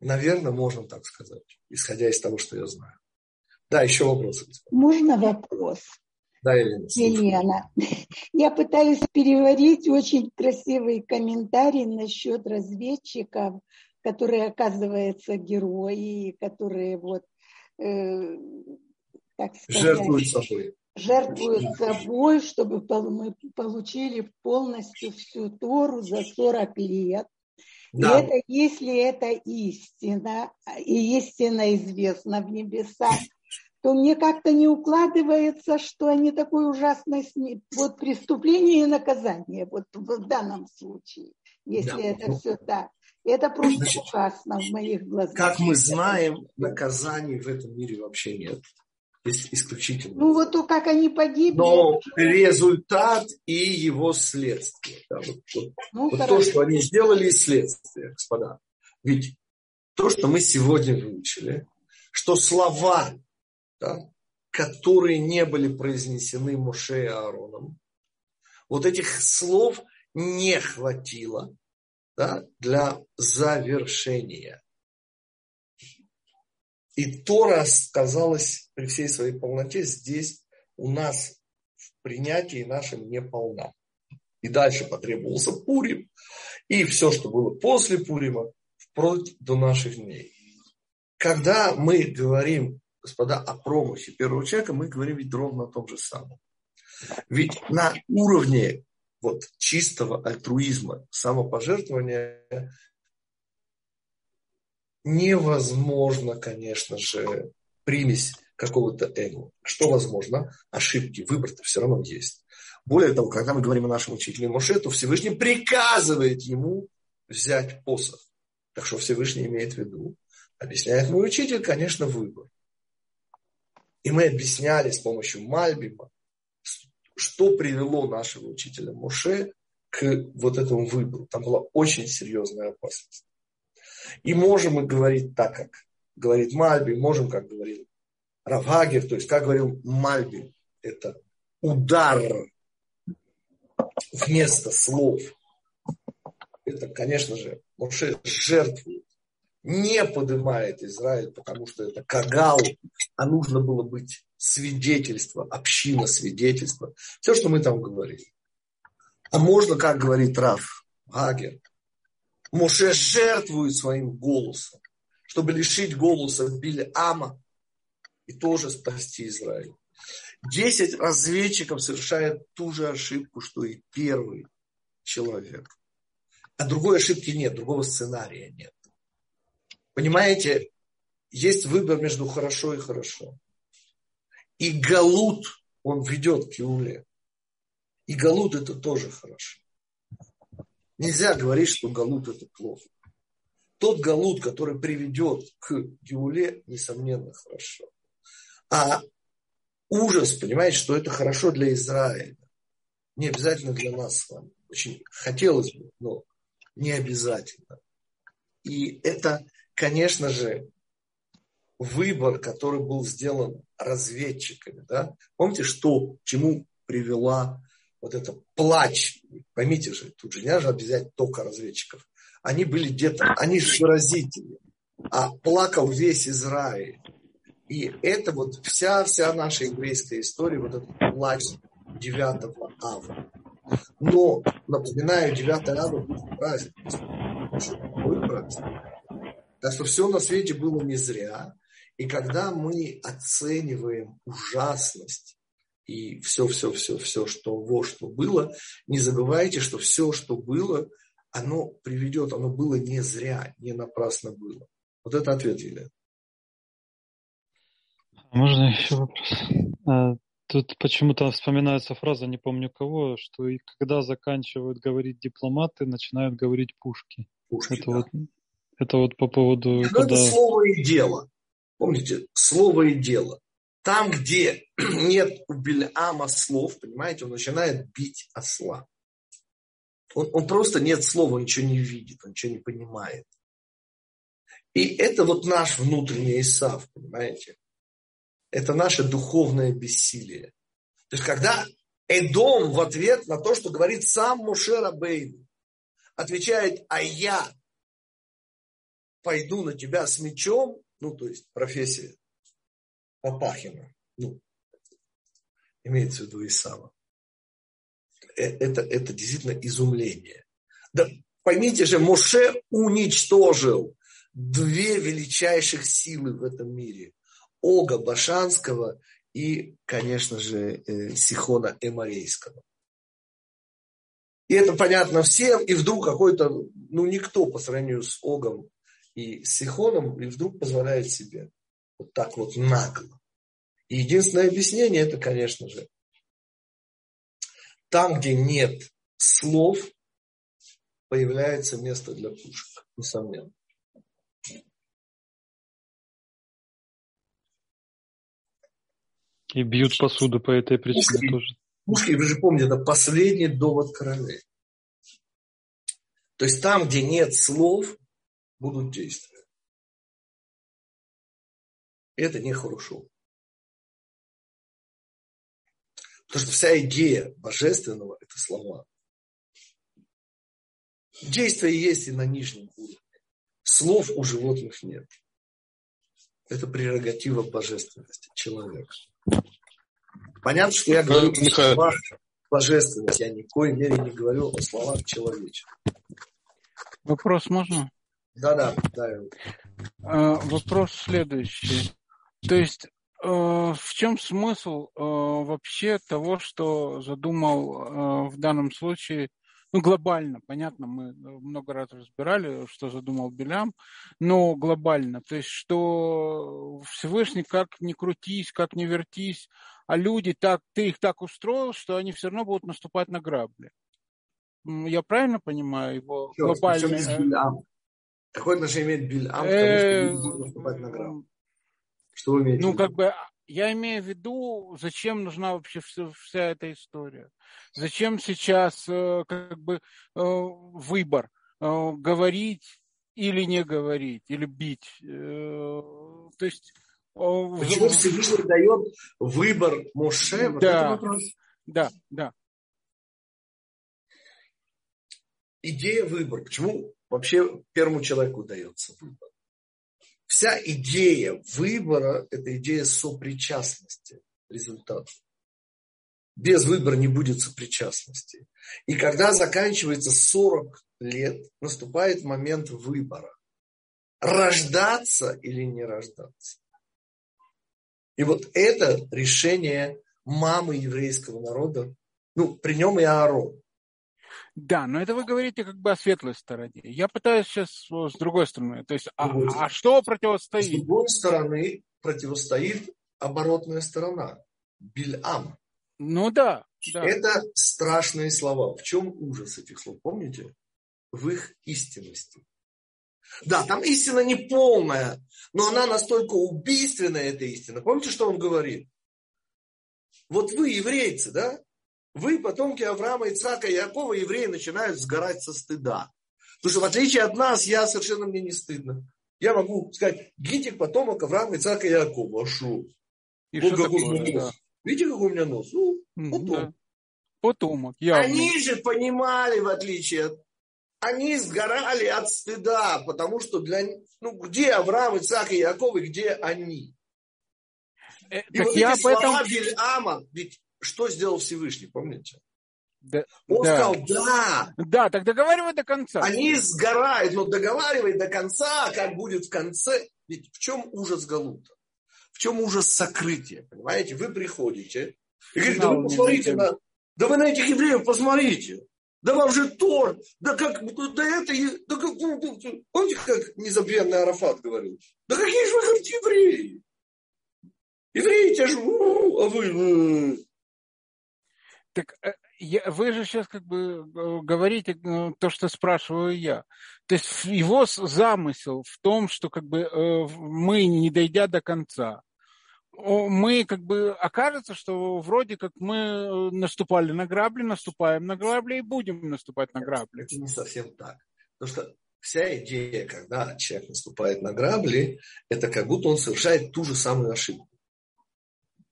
Наверное, можно так сказать, исходя из того, что я знаю. Да, еще вопросы. Можно вопрос? Да, Елена. Елена. Я пытаюсь переварить очень красивый комментарий насчет разведчиков, которые, оказывается, герои, которые вот, э, так сказать, жертвуют собой. Жертвуют собой, чтобы мы получили полностью всю Тору за 40 лет. Да. И это, если это истина, и истина известна в небесах, то мне как-то не укладывается, что они такой ужасной вот преступление и наказание вот в данном случае, если да. это все так. Это просто Значит, ужасно в моих глазах. Как мы знаем, наказаний в этом мире вообще нет. Есть исключительно. Ну вот то, как они погибли. Но результат и его следствие. Да, вот, вот, ну, вот то, что они сделали, и следствие, господа. Ведь то, что мы сегодня выучили, что слова да, которые не были произнесены Моше и Аароном. Вот этих слов не хватило да, для завершения. И Тора сказалась при всей своей полноте здесь у нас в принятии нашем не полна. И дальше потребовался Пурим. И все, что было после Пурима, вплоть до наших дней. Когда мы говорим господа, о промахе первого человека мы говорим ведь ровно о том же самом. Ведь на уровне вот чистого альтруизма, самопожертвования невозможно, конечно же, примесь какого-то эго. Что возможно? Ошибки, выбор-то все равно есть. Более того, когда мы говорим о нашем учителе Моше, то Всевышний приказывает ему взять посох. Так что Всевышний имеет в виду, объясняет мой учитель, конечно, выбор. И мы объясняли с помощью Мальбима, что привело нашего учителя Муше к вот этому выбору. Там была очень серьезная опасность. И можем мы говорить так, как говорит Мальби, можем, как говорил Равагер, то есть, как говорил Мальби, это удар вместо слов. Это, конечно же, Моше жертвует не поднимает Израиль, потому что это кагал, а нужно было быть свидетельство, община свидетельства. Все, что мы там говорили. А можно, как говорит Раф Гагер, Моше жертвует своим голосом, чтобы лишить голоса Ама и тоже спасти Израиль. Десять разведчиков совершают ту же ошибку, что и первый человек. А другой ошибки нет, другого сценария нет. Понимаете, есть выбор между хорошо и хорошо. И Галут, он ведет к Иуле. И Галут это тоже хорошо. Нельзя говорить, что Галут это плохо. Тот Галут, который приведет к Геуле, несомненно, хорошо. А ужас, понимаете, что это хорошо для Израиля. Не обязательно для нас с вами. Очень хотелось бы, но не обязательно. И это конечно же, выбор, который был сделан разведчиками. Да? Помните, что, чему привела вот это плач? Поймите же, тут же не нужно обязать только разведчиков. Они были где-то, они же выразители. А плакал весь Израиль. И это вот вся, вся наша еврейская история, вот этот плач 9 ава. Но, напоминаю, 9 ава праздник. Будет праздник. Так что все на свете было не зря. И когда мы оцениваем ужасность и все, все, все, все, что во что было, не забывайте, что все, что было, оно приведет, оно было не зря, не напрасно было. Вот это ответ, Елена. Можно еще вопрос? А, тут почему-то вспоминается фраза, не помню кого, что и когда заканчивают говорить дипломаты, начинают говорить пушки. Пушки, это да. вот это вот по поводу... Ну, когда... Это слово и дело. Помните, слово и дело. Там, где нет у Бельама слов, понимаете, он начинает бить осла. Он, он просто нет слова, он ничего не видит, он ничего не понимает. И это вот наш внутренний Исав, понимаете? Это наше духовное бессилие. То есть, когда Эдом в ответ на то, что говорит сам Мушера Бейн, отвечает, а я пойду на тебя с мечом, ну, то есть профессия Папахина, ну, имеется в виду Исава. Э, это, это действительно изумление. Да поймите же, Моше уничтожил две величайших силы в этом мире. Ога Башанского и, конечно же, э, Сихона Эморейского. И это понятно всем, и вдруг какой-то, ну, никто по сравнению с Огом и Сихоном, и вдруг позволяет себе вот так вот нагло. И единственное объяснение это, конечно же, там, где нет слов, появляется место для пушек, несомненно. И бьют посуду по этой причине пушки, тоже. Пушки, вы же помните, это последний довод королей. То есть там, где нет слов, будут действия. И это нехорошо. Потому что вся идея божественного – это слова. Действия есть и на нижнем уровне. Слов у животных нет. Это прерогатива божественности человека. Понятно, что я говорю о словах божественности. Я ни в коей мере не говорю о словах человеческих. Вопрос можно? Да-да. да. Вопрос следующий. То есть Э, в чем смысл э, вообще того, что задумал э, в данном случае, ну, глобально, понятно, мы много раз разбирали, что задумал Белям, но глобально, то есть, что Всевышний как ни крутись, как ни вертись, а люди так, ты их так устроил, что они все равно будут наступать на грабли. Я правильно понимаю его глобально? Какое отношение имеет Бильам к тому, что люди будут наступать на? Что вы имеете Ну, как бы, я имею в виду, зачем нужна вообще вся, вся эта история? Зачем сейчас э, как бы э, выбор? Э, говорить или не говорить, или бить? То есть... Почему Всевышний дает выбор Моше? Да, да, да. Идея выбора. Почему вообще первому человеку дается выбор? Вся идея выбора – это идея сопричастности результату. Без выбора не будет сопричастности. И когда заканчивается 40 лет, наступает момент выбора. Рождаться или не рождаться. И вот это решение мамы еврейского народа, ну, при нем и Аарон. Да, но это вы говорите как бы о светлой стороне. Я пытаюсь сейчас с другой стороны. То есть, а, а что противостоит? С другой стороны противостоит оборотная сторона. Бильам. Ну да, да. Это страшные слова. В чем ужас этих слов? Помните? В их истинности. Да, там истина не полная, но она настолько убийственная, эта истина. Помните, что он говорит? Вот вы, еврейцы, да, вы, потомки Авраама, Ицхака и Якова, евреи, начинают сгорать со стыда. Потому что в отличие от нас, я совершенно мне не стыдно. Я могу сказать, Гитик, потомок Авраама, Ицхака и Якова. А шо? И вот какой у меня нос. Да. Видите, какой у меня нос? Ну, потом. Да. Потомок, явно. Они же понимали, в отличие от... Они сгорали от стыда, потому что для... Ну, где Авраам, Ицхак и Яков, и где они? Э, и так вот я эти об этом... Бельама, ведь что сделал Всевышний, помните? Да, Он да. сказал, да. Да, так договаривай до конца. Они сгорают, но договаривай до конца, как будет в конце. Ведь в чем ужас Галута? В чем ужас сокрытия? Понимаете, вы приходите и говорите, да вы посмотрите на... Да вы на этих евреев посмотрите. Да вам же то, да как, да это, да как, помните, как незабвенный Арафат говорил? Да какие же вы, говорит, евреи? Евреи те же, а вы, так э, вы же сейчас как бы э, говорите э, то, что спрашиваю я. То есть его замысел в том, что как бы э, мы, не дойдя до конца, мы как бы окажется, что вроде как мы наступали на грабли, наступаем на грабли и будем наступать на грабли. Это не совсем так. Потому что вся идея, когда человек наступает на грабли, это как будто он совершает ту же самую ошибку.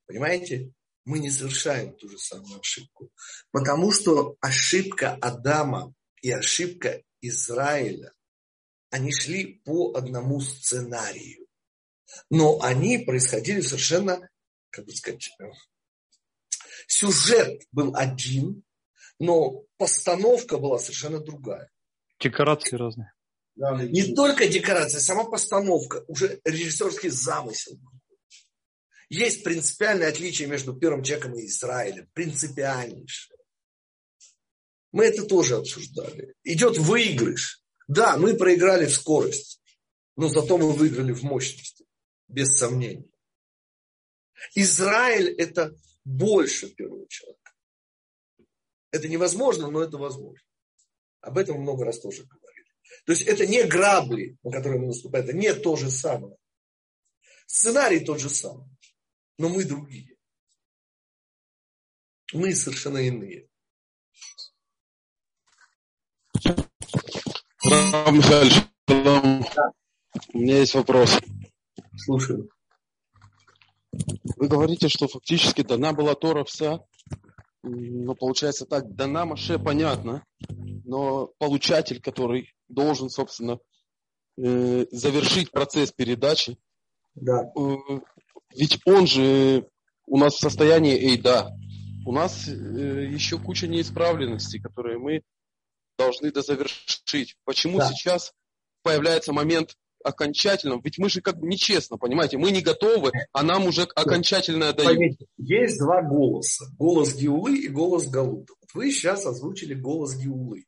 Понимаете? Мы не совершаем ту же самую ошибку. Потому что ошибка Адама и ошибка Израиля, они шли по одному сценарию. Но они происходили совершенно, как бы сказать, сюжет был один, но постановка была совершенно другая. Декорации разные. Не только декорация, сама постановка, уже режиссерский замысел. Есть принципиальное отличие между первым человеком и Израилем. Принципиальнейшее. Мы это тоже обсуждали. Идет выигрыш. Да, мы проиграли в скорость, но зато мы выиграли в мощности, без сомнений. Израиль – это больше первого человека. Это невозможно, но это возможно. Об этом много раз тоже говорили. То есть это не грабли, на которые мы наступаем, это не то же самое. Сценарий тот же самый, но мы другие. Мы совершенно иные. У меня есть вопрос. Слушаю. Вы говорите, что фактически дана была Тора вся, но получается так, дана Маше понятно, но получатель, который должен, собственно, э, завершить процесс передачи, да. Ведь он же у нас в состоянии эйда. У нас э, еще куча неисправленностей, которые мы должны дозавершить. Почему да. сейчас появляется момент окончательно, ведь мы же как бы нечестно, понимаете, мы не готовы, а нам уже окончательно дают. Поймите, есть два голоса, голос Геулы и голос Галута. Вы сейчас озвучили голос Геулы.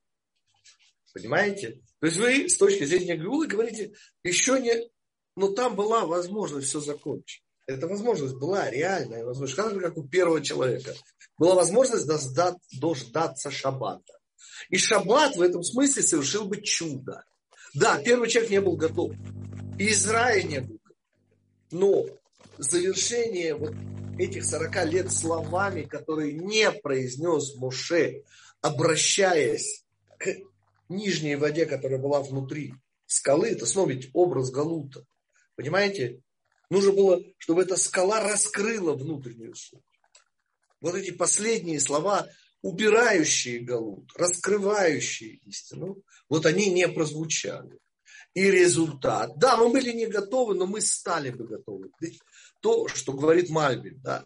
Понимаете? То есть вы с точки зрения Геулы говорите, еще не, но там была возможность все закончить. Эта возможность была реальная возможность, как у первого человека. Была возможность дождаться шаббата. И шаббат в этом смысле совершил бы чудо. Да, первый человек не был готов. И Израиль не был. Но завершение вот этих 40 лет словами, которые не произнес Моше, обращаясь к нижней воде, которая была внутри скалы, это снова ведь образ Галута. Понимаете? Нужно было, чтобы эта скала раскрыла внутреннюю суть. Вот эти последние слова убирающие галут, раскрывающие истину, вот они не прозвучали. И результат. Да, мы были не готовы, но мы стали бы готовы. То, что говорит Мальбин, да.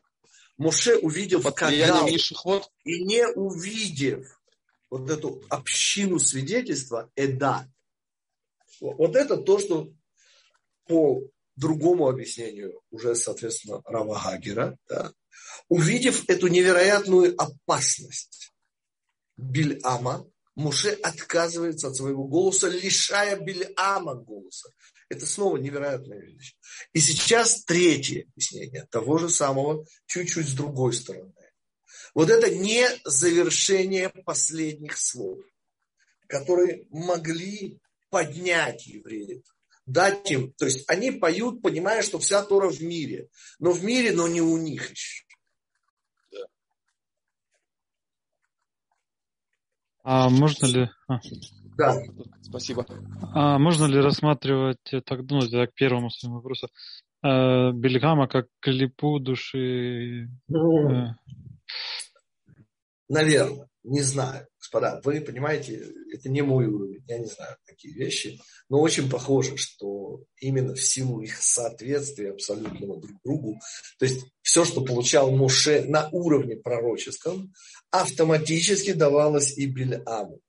Моше увидел Кагал, и не увидев вот эту общину свидетельства, эда. Вот это то, что по другому объяснению уже, соответственно, Рава Гагера, да, Увидев эту невероятную опасность Бильама, Муше отказывается от своего голоса, лишая Бильама голоса. Это снова невероятная вещь. И сейчас третье объяснение того же самого, чуть-чуть с другой стороны. Вот это не завершение последних слов, которые могли поднять евреев, дать им, то есть они поют, понимая, что вся Тора в мире, но в мире, но не у них еще. А можно ли... А. Да. Спасибо. А можно ли рассматривать, так, ну, это к первому своему вопросу, э, Бельгама как клипу души? Ну, э... Наверное, не знаю господа, вы понимаете, это не мой уровень, я не знаю такие вещи, но очень похоже, что именно в силу их соответствия абсолютного друг другу, то есть все, что получал Моше на уровне пророческом, автоматически давалось и Бельаму.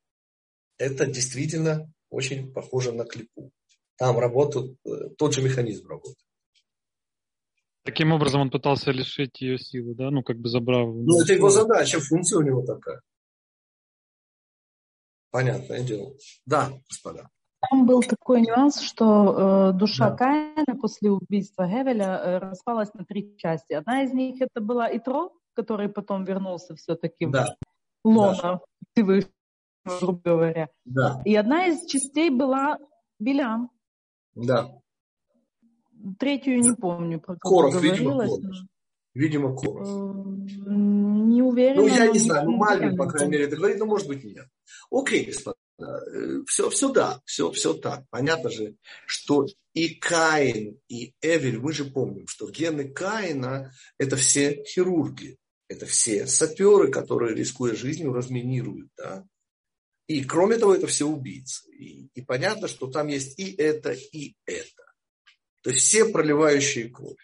Это действительно очень похоже на клипу. Там работает, э, тот же механизм работает. Таким образом он пытался лишить ее силы, да, ну как бы забрав. Ну это его задача, функция у него такая. Понятное дело. Да, господа. Там был такой нюанс, что э, душа да. Каина после убийства Гевеля э, распалась на три части. Одна из них это была Итро, который потом вернулся все-таки да. лона Всевышнего, грубо говоря. Да. И одна из частей была Билям. Да. Третью не помню, про кого Коров. Видимо, Коров. Видимо, Коров. Не уверена. Ну, я не знаю, ну, Мальвин, по крайней мере, это говорит, но может быть нет. Окей, господа, все, все да, все, все так. Понятно же, что и Каин, и Эвель, мы же помним, что гены Каина – это все хирурги, это все саперы, которые, рискуя жизнью, разминируют. Да? И кроме того, это все убийцы. И, и понятно, что там есть и это, и это. То есть все проливающие кровь.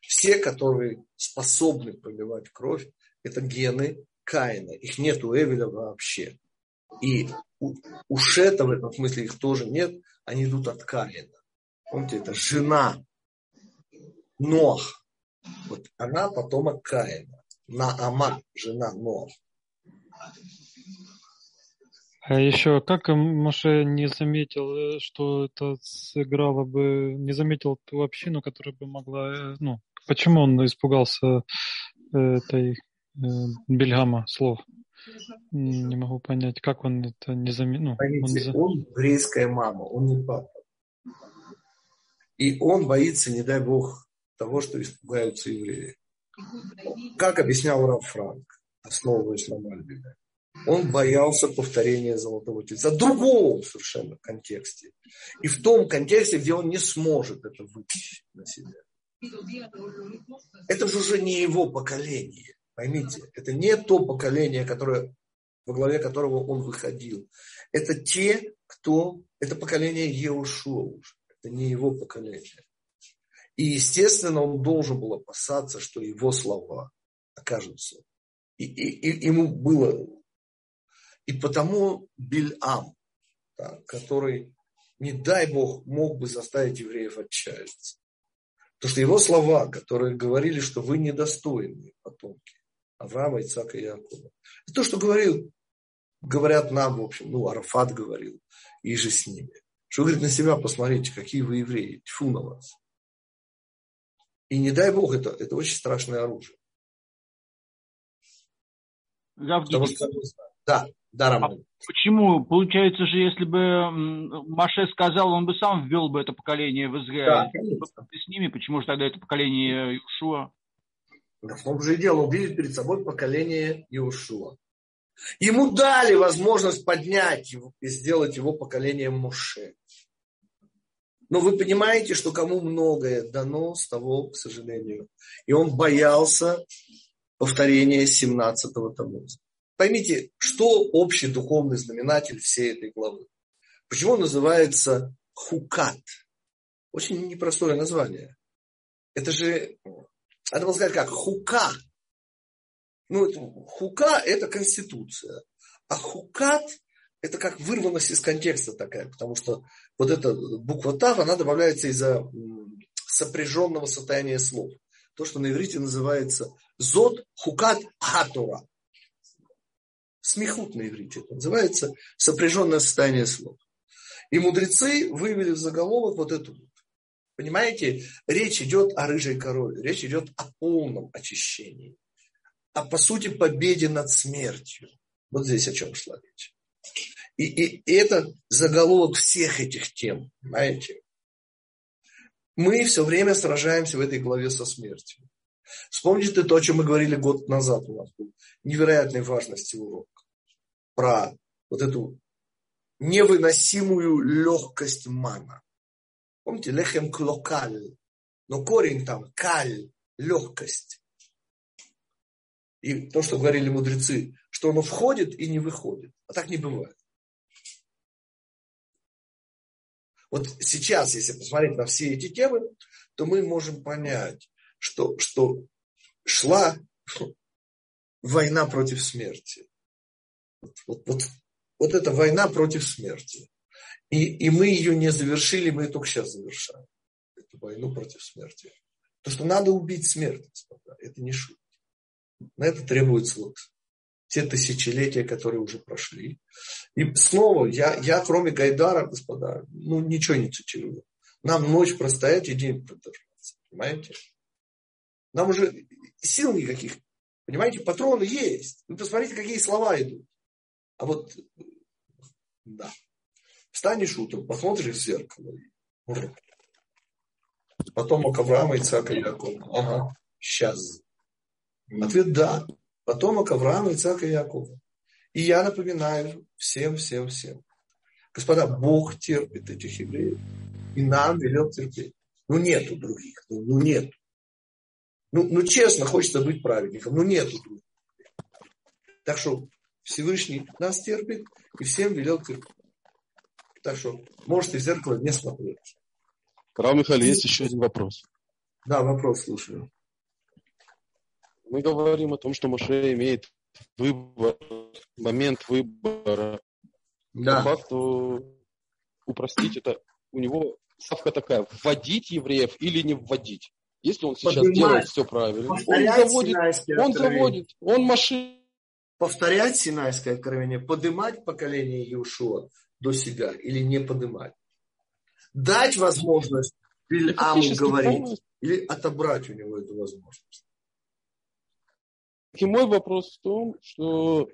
Все, которые способны проливать кровь, это гены Каина. Их нет у Эвеля вообще. И у, Шета в этом смысле их тоже нет. Они идут от Каина. Помните, это жена Нох. Вот она потомок Каина. Наама, жена Нох. А еще как Моше не заметил, э, что это сыграло бы, не заметил ту общину, которая бы могла, э, ну, почему он испугался э, этой э, Бельгама слов? Не могу понять, как он это не заметил. Ну, Поймите, он, он еврейская мама, он не папа. И он боится, не дай бог, того, что испугаются евреи. Как объяснял Раф Франк, основываясь на Мальбиме? Он боялся повторения золотого тельца. В другом совершенно контексте. И в том контексте, где он не сможет это вытащить на себя. Это же уже не его поколение. Поймите, это не то поколение, которое, во главе которого он выходил. Это те, кто... Это поколение Еушуа уже. Это не его поколение. И, естественно, он должен был опасаться, что его слова окажутся. И, и, и ему было и потому Бильам, который, не дай Бог, мог бы заставить евреев отчаяться. Потому что его слова, которые говорили, что вы недостойны потомки Авраама, Ицака и Якова. Это то, что говорил, говорят нам, в общем, ну, Арафат говорил, и же с ними. Что говорит на себя, посмотрите, какие вы евреи, тьфу на вас. И не дай Бог, это, это очень страшное оружие. Потому что, да, да, А почему? Получается же, если бы Маше сказал, он бы сам ввел бы это поколение в Израиль. Да, с ними, почему же тогда это поколение Иушуа? Да в том же и дело, видит перед собой поколение Иушуа. Ему дали возможность поднять его и сделать его поколением Муше. Но вы понимаете, что кому многое дано, с того, к сожалению. И он боялся повторения 17-го Тамуза. Поймите, что общий духовный знаменатель всей этой главы? Почему он называется хукат? Очень непростое название. Это же, надо было сказать как, хука. Ну, это, хука – это конституция. А хукат – это как вырванность из контекста такая, потому что вот эта буква Тав, она добавляется из-за сопряженного состояния слов. То, что на иврите называется зод хукат хатура смехут на иврите. Это называется сопряженное состояние слов. И мудрецы вывели в заголовок вот эту. Понимаете, речь идет о рыжей корове, речь идет о полном очищении, а по сути победе над смертью. Вот здесь о чем шла речь. И, и, и это заголовок всех этих тем, понимаете? Мы все время сражаемся в этой главе со смертью. Вспомните то, о чем мы говорили год назад у нас был. Невероятной важности урок про вот эту невыносимую легкость мана. Помните, лехем клокаль, но корень там каль, легкость. И то, что говорили мудрецы, что оно входит и не выходит. А так не бывает. Вот сейчас, если посмотреть на все эти темы, то мы можем понять, что, что шла война против смерти. Вот, вот, вот, эта война против смерти. И, и мы ее не завершили, мы только сейчас завершаем. Эту войну против смерти. То, что надо убить смерть, господа, это не шутки. На это требуется вот те тысячелетия, которые уже прошли. И снова, я, я кроме Гайдара, господа, ну ничего не цитирую. Нам ночь простоять и день продержаться. Понимаете? Нам уже сил никаких Понимаете, патроны есть. Вы посмотрите, какие слова идут. А вот, да. Встанешь утром, посмотришь в зеркало. Потомок Авраама, Ицака и Якова. Ага, сейчас. Ответ да. Потомок Авраама, Ицака и Якова. И я напоминаю всем, всем, всем. Господа, Бог терпит этих евреев. И нам велел терпеть. Ну, нету других. Ну, ну нету. Ну, ну, честно, хочется быть праведником. Ну, нету других. Так что Всевышний нас терпит и всем велел терпеть. Так что можете в зеркало не смотреть. Рав Михаил, есть еще один вопрос. Да, вопрос слушаю. Мы говорим о том, что Моше имеет выбор, момент выбора. Да. По факту упростить это, у него ставка такая, вводить евреев или не вводить. Если он сейчас Поднимать. делает все правильно, он заводит, он заводит, он машина. Повторять Синайское откровение, поднимать поколение Иешуа до себя или не поднимать. Дать возможность Бильаму говорить или отобрать у него эту возможность. И мой вопрос в том, что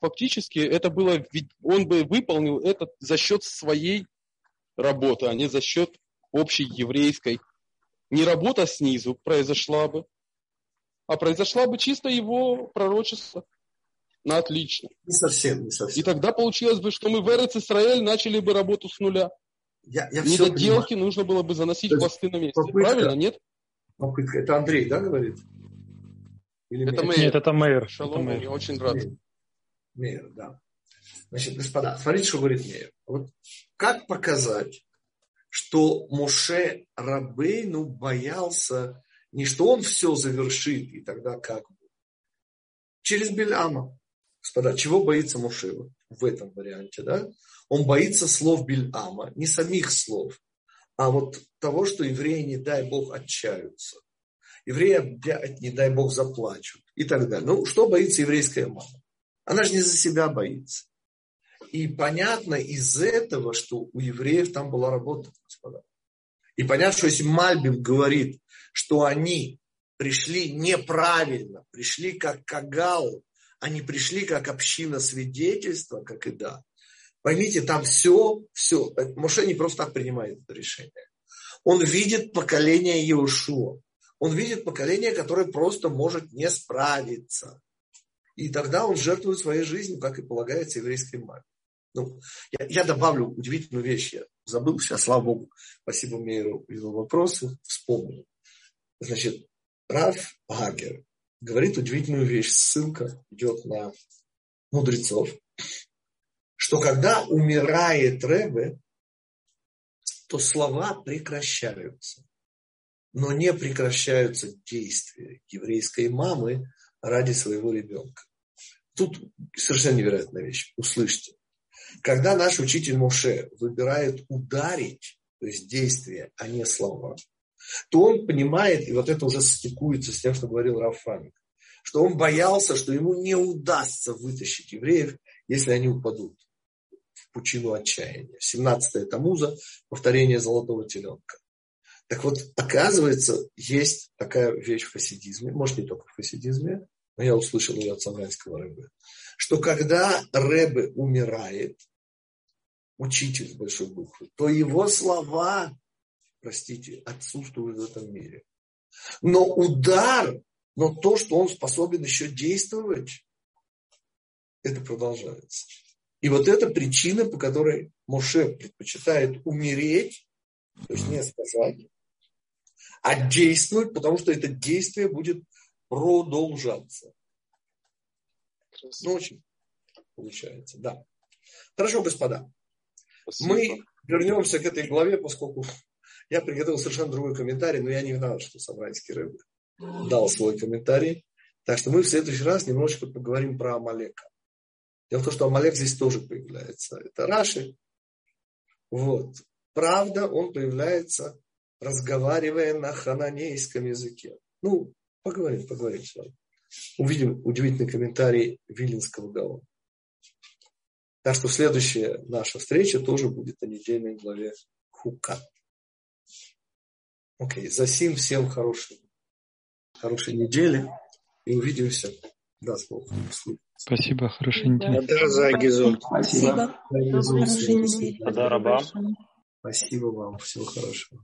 фактически это было, он бы выполнил это за счет своей работы, а не за счет общей еврейской. Не работа снизу произошла бы, а произошла бы чисто его пророчество. На отлично. Не совсем, не совсем. И тогда получилось бы, что мы в Эрец Исраэль начали бы работу с нуля. Я, я Недоделки нужно было бы заносить хвосты на месте. Попытка, Правильно, нет? Попытка. Это Андрей, да, говорит? Или это Мейер? Нет, это Мейер. Шалом, это Мейер. я очень рад. Мейер. Мейер, да. Значит, господа, смотрите, что говорит Мейер. Вот как показать, что Муше Рабейну боялся не что он все завершит, и тогда как бы. Через Бельама. Господа, чего боится Муше в этом варианте, да? Он боится слов Бельама, не самих слов, а вот того, что евреи, не дай Бог, отчаются. Евреи, не дай Бог, заплачут и так далее. Ну, что боится еврейская мама? Она же не за себя боится. И понятно из этого, что у евреев там была работа, господа. И понятно, что если Мальбим говорит, что они пришли неправильно, пришли как кагал, они пришли как община свидетельства, как и да. Поймите, там все, все. Моше не просто так принимает это решение. Он видит поколение Иешуа. Он видит поколение, которое просто может не справиться. И тогда он жертвует своей жизнью, как и полагается еврейской маме. Ну, я, я добавлю удивительную вещь. Я забыл сейчас, слава Богу. Спасибо Мейру его вопросу. Вспомнил. Значит, Раф Гагер говорит удивительную вещь. Ссылка идет на мудрецов. Что когда умирает Ребе, то слова прекращаются. Но не прекращаются действия еврейской мамы ради своего ребенка. Тут совершенно невероятная вещь. Услышьте. Когда наш учитель Моше выбирает ударить, то есть действие, а не слова, то он понимает, и вот это уже стыкуется с тем, что говорил Рафаник, что он боялся, что ему не удастся вытащить евреев, если они упадут в пучину отчаяния. 17 Тамуза, повторение золотого теленка. Так вот, оказывается, есть такая вещь в хасидизме, может не только в хасидизме, но я услышал ее от самрайского рыбы, что когда Рэбе умирает, учитель большой буквы, то его слова, простите, отсутствуют в этом мире. Но удар, но то, что он способен еще действовать, это продолжается. И вот это причина, по которой Моше предпочитает умереть, то есть не сказать, а действовать, потому что это действие будет продолжаться. Ну, очень получается, да. Хорошо, господа. Спасибо. Мы вернемся к этой главе, поскольку я приготовил совершенно другой комментарий, но я не знал, что Собранский рыбы дал свой комментарий. Так что мы в следующий раз немножечко поговорим про Амалека. Дело в том, что Амалек здесь тоже появляется. Это Раши. Вот. Правда, он появляется, разговаривая на хананейском языке. Ну, поговорим, поговорим с вами увидим удивительный комментарий Вилинского Гаона. Так что следующая наша встреча тоже будет о недельной главе Хука. Окей, за сим всем хорошей, хорошей недели. и увидимся. Даст Бог. Спасибо, хорошей недели. Спасибо. Спасибо. Спасибо вам. Всего хорошего.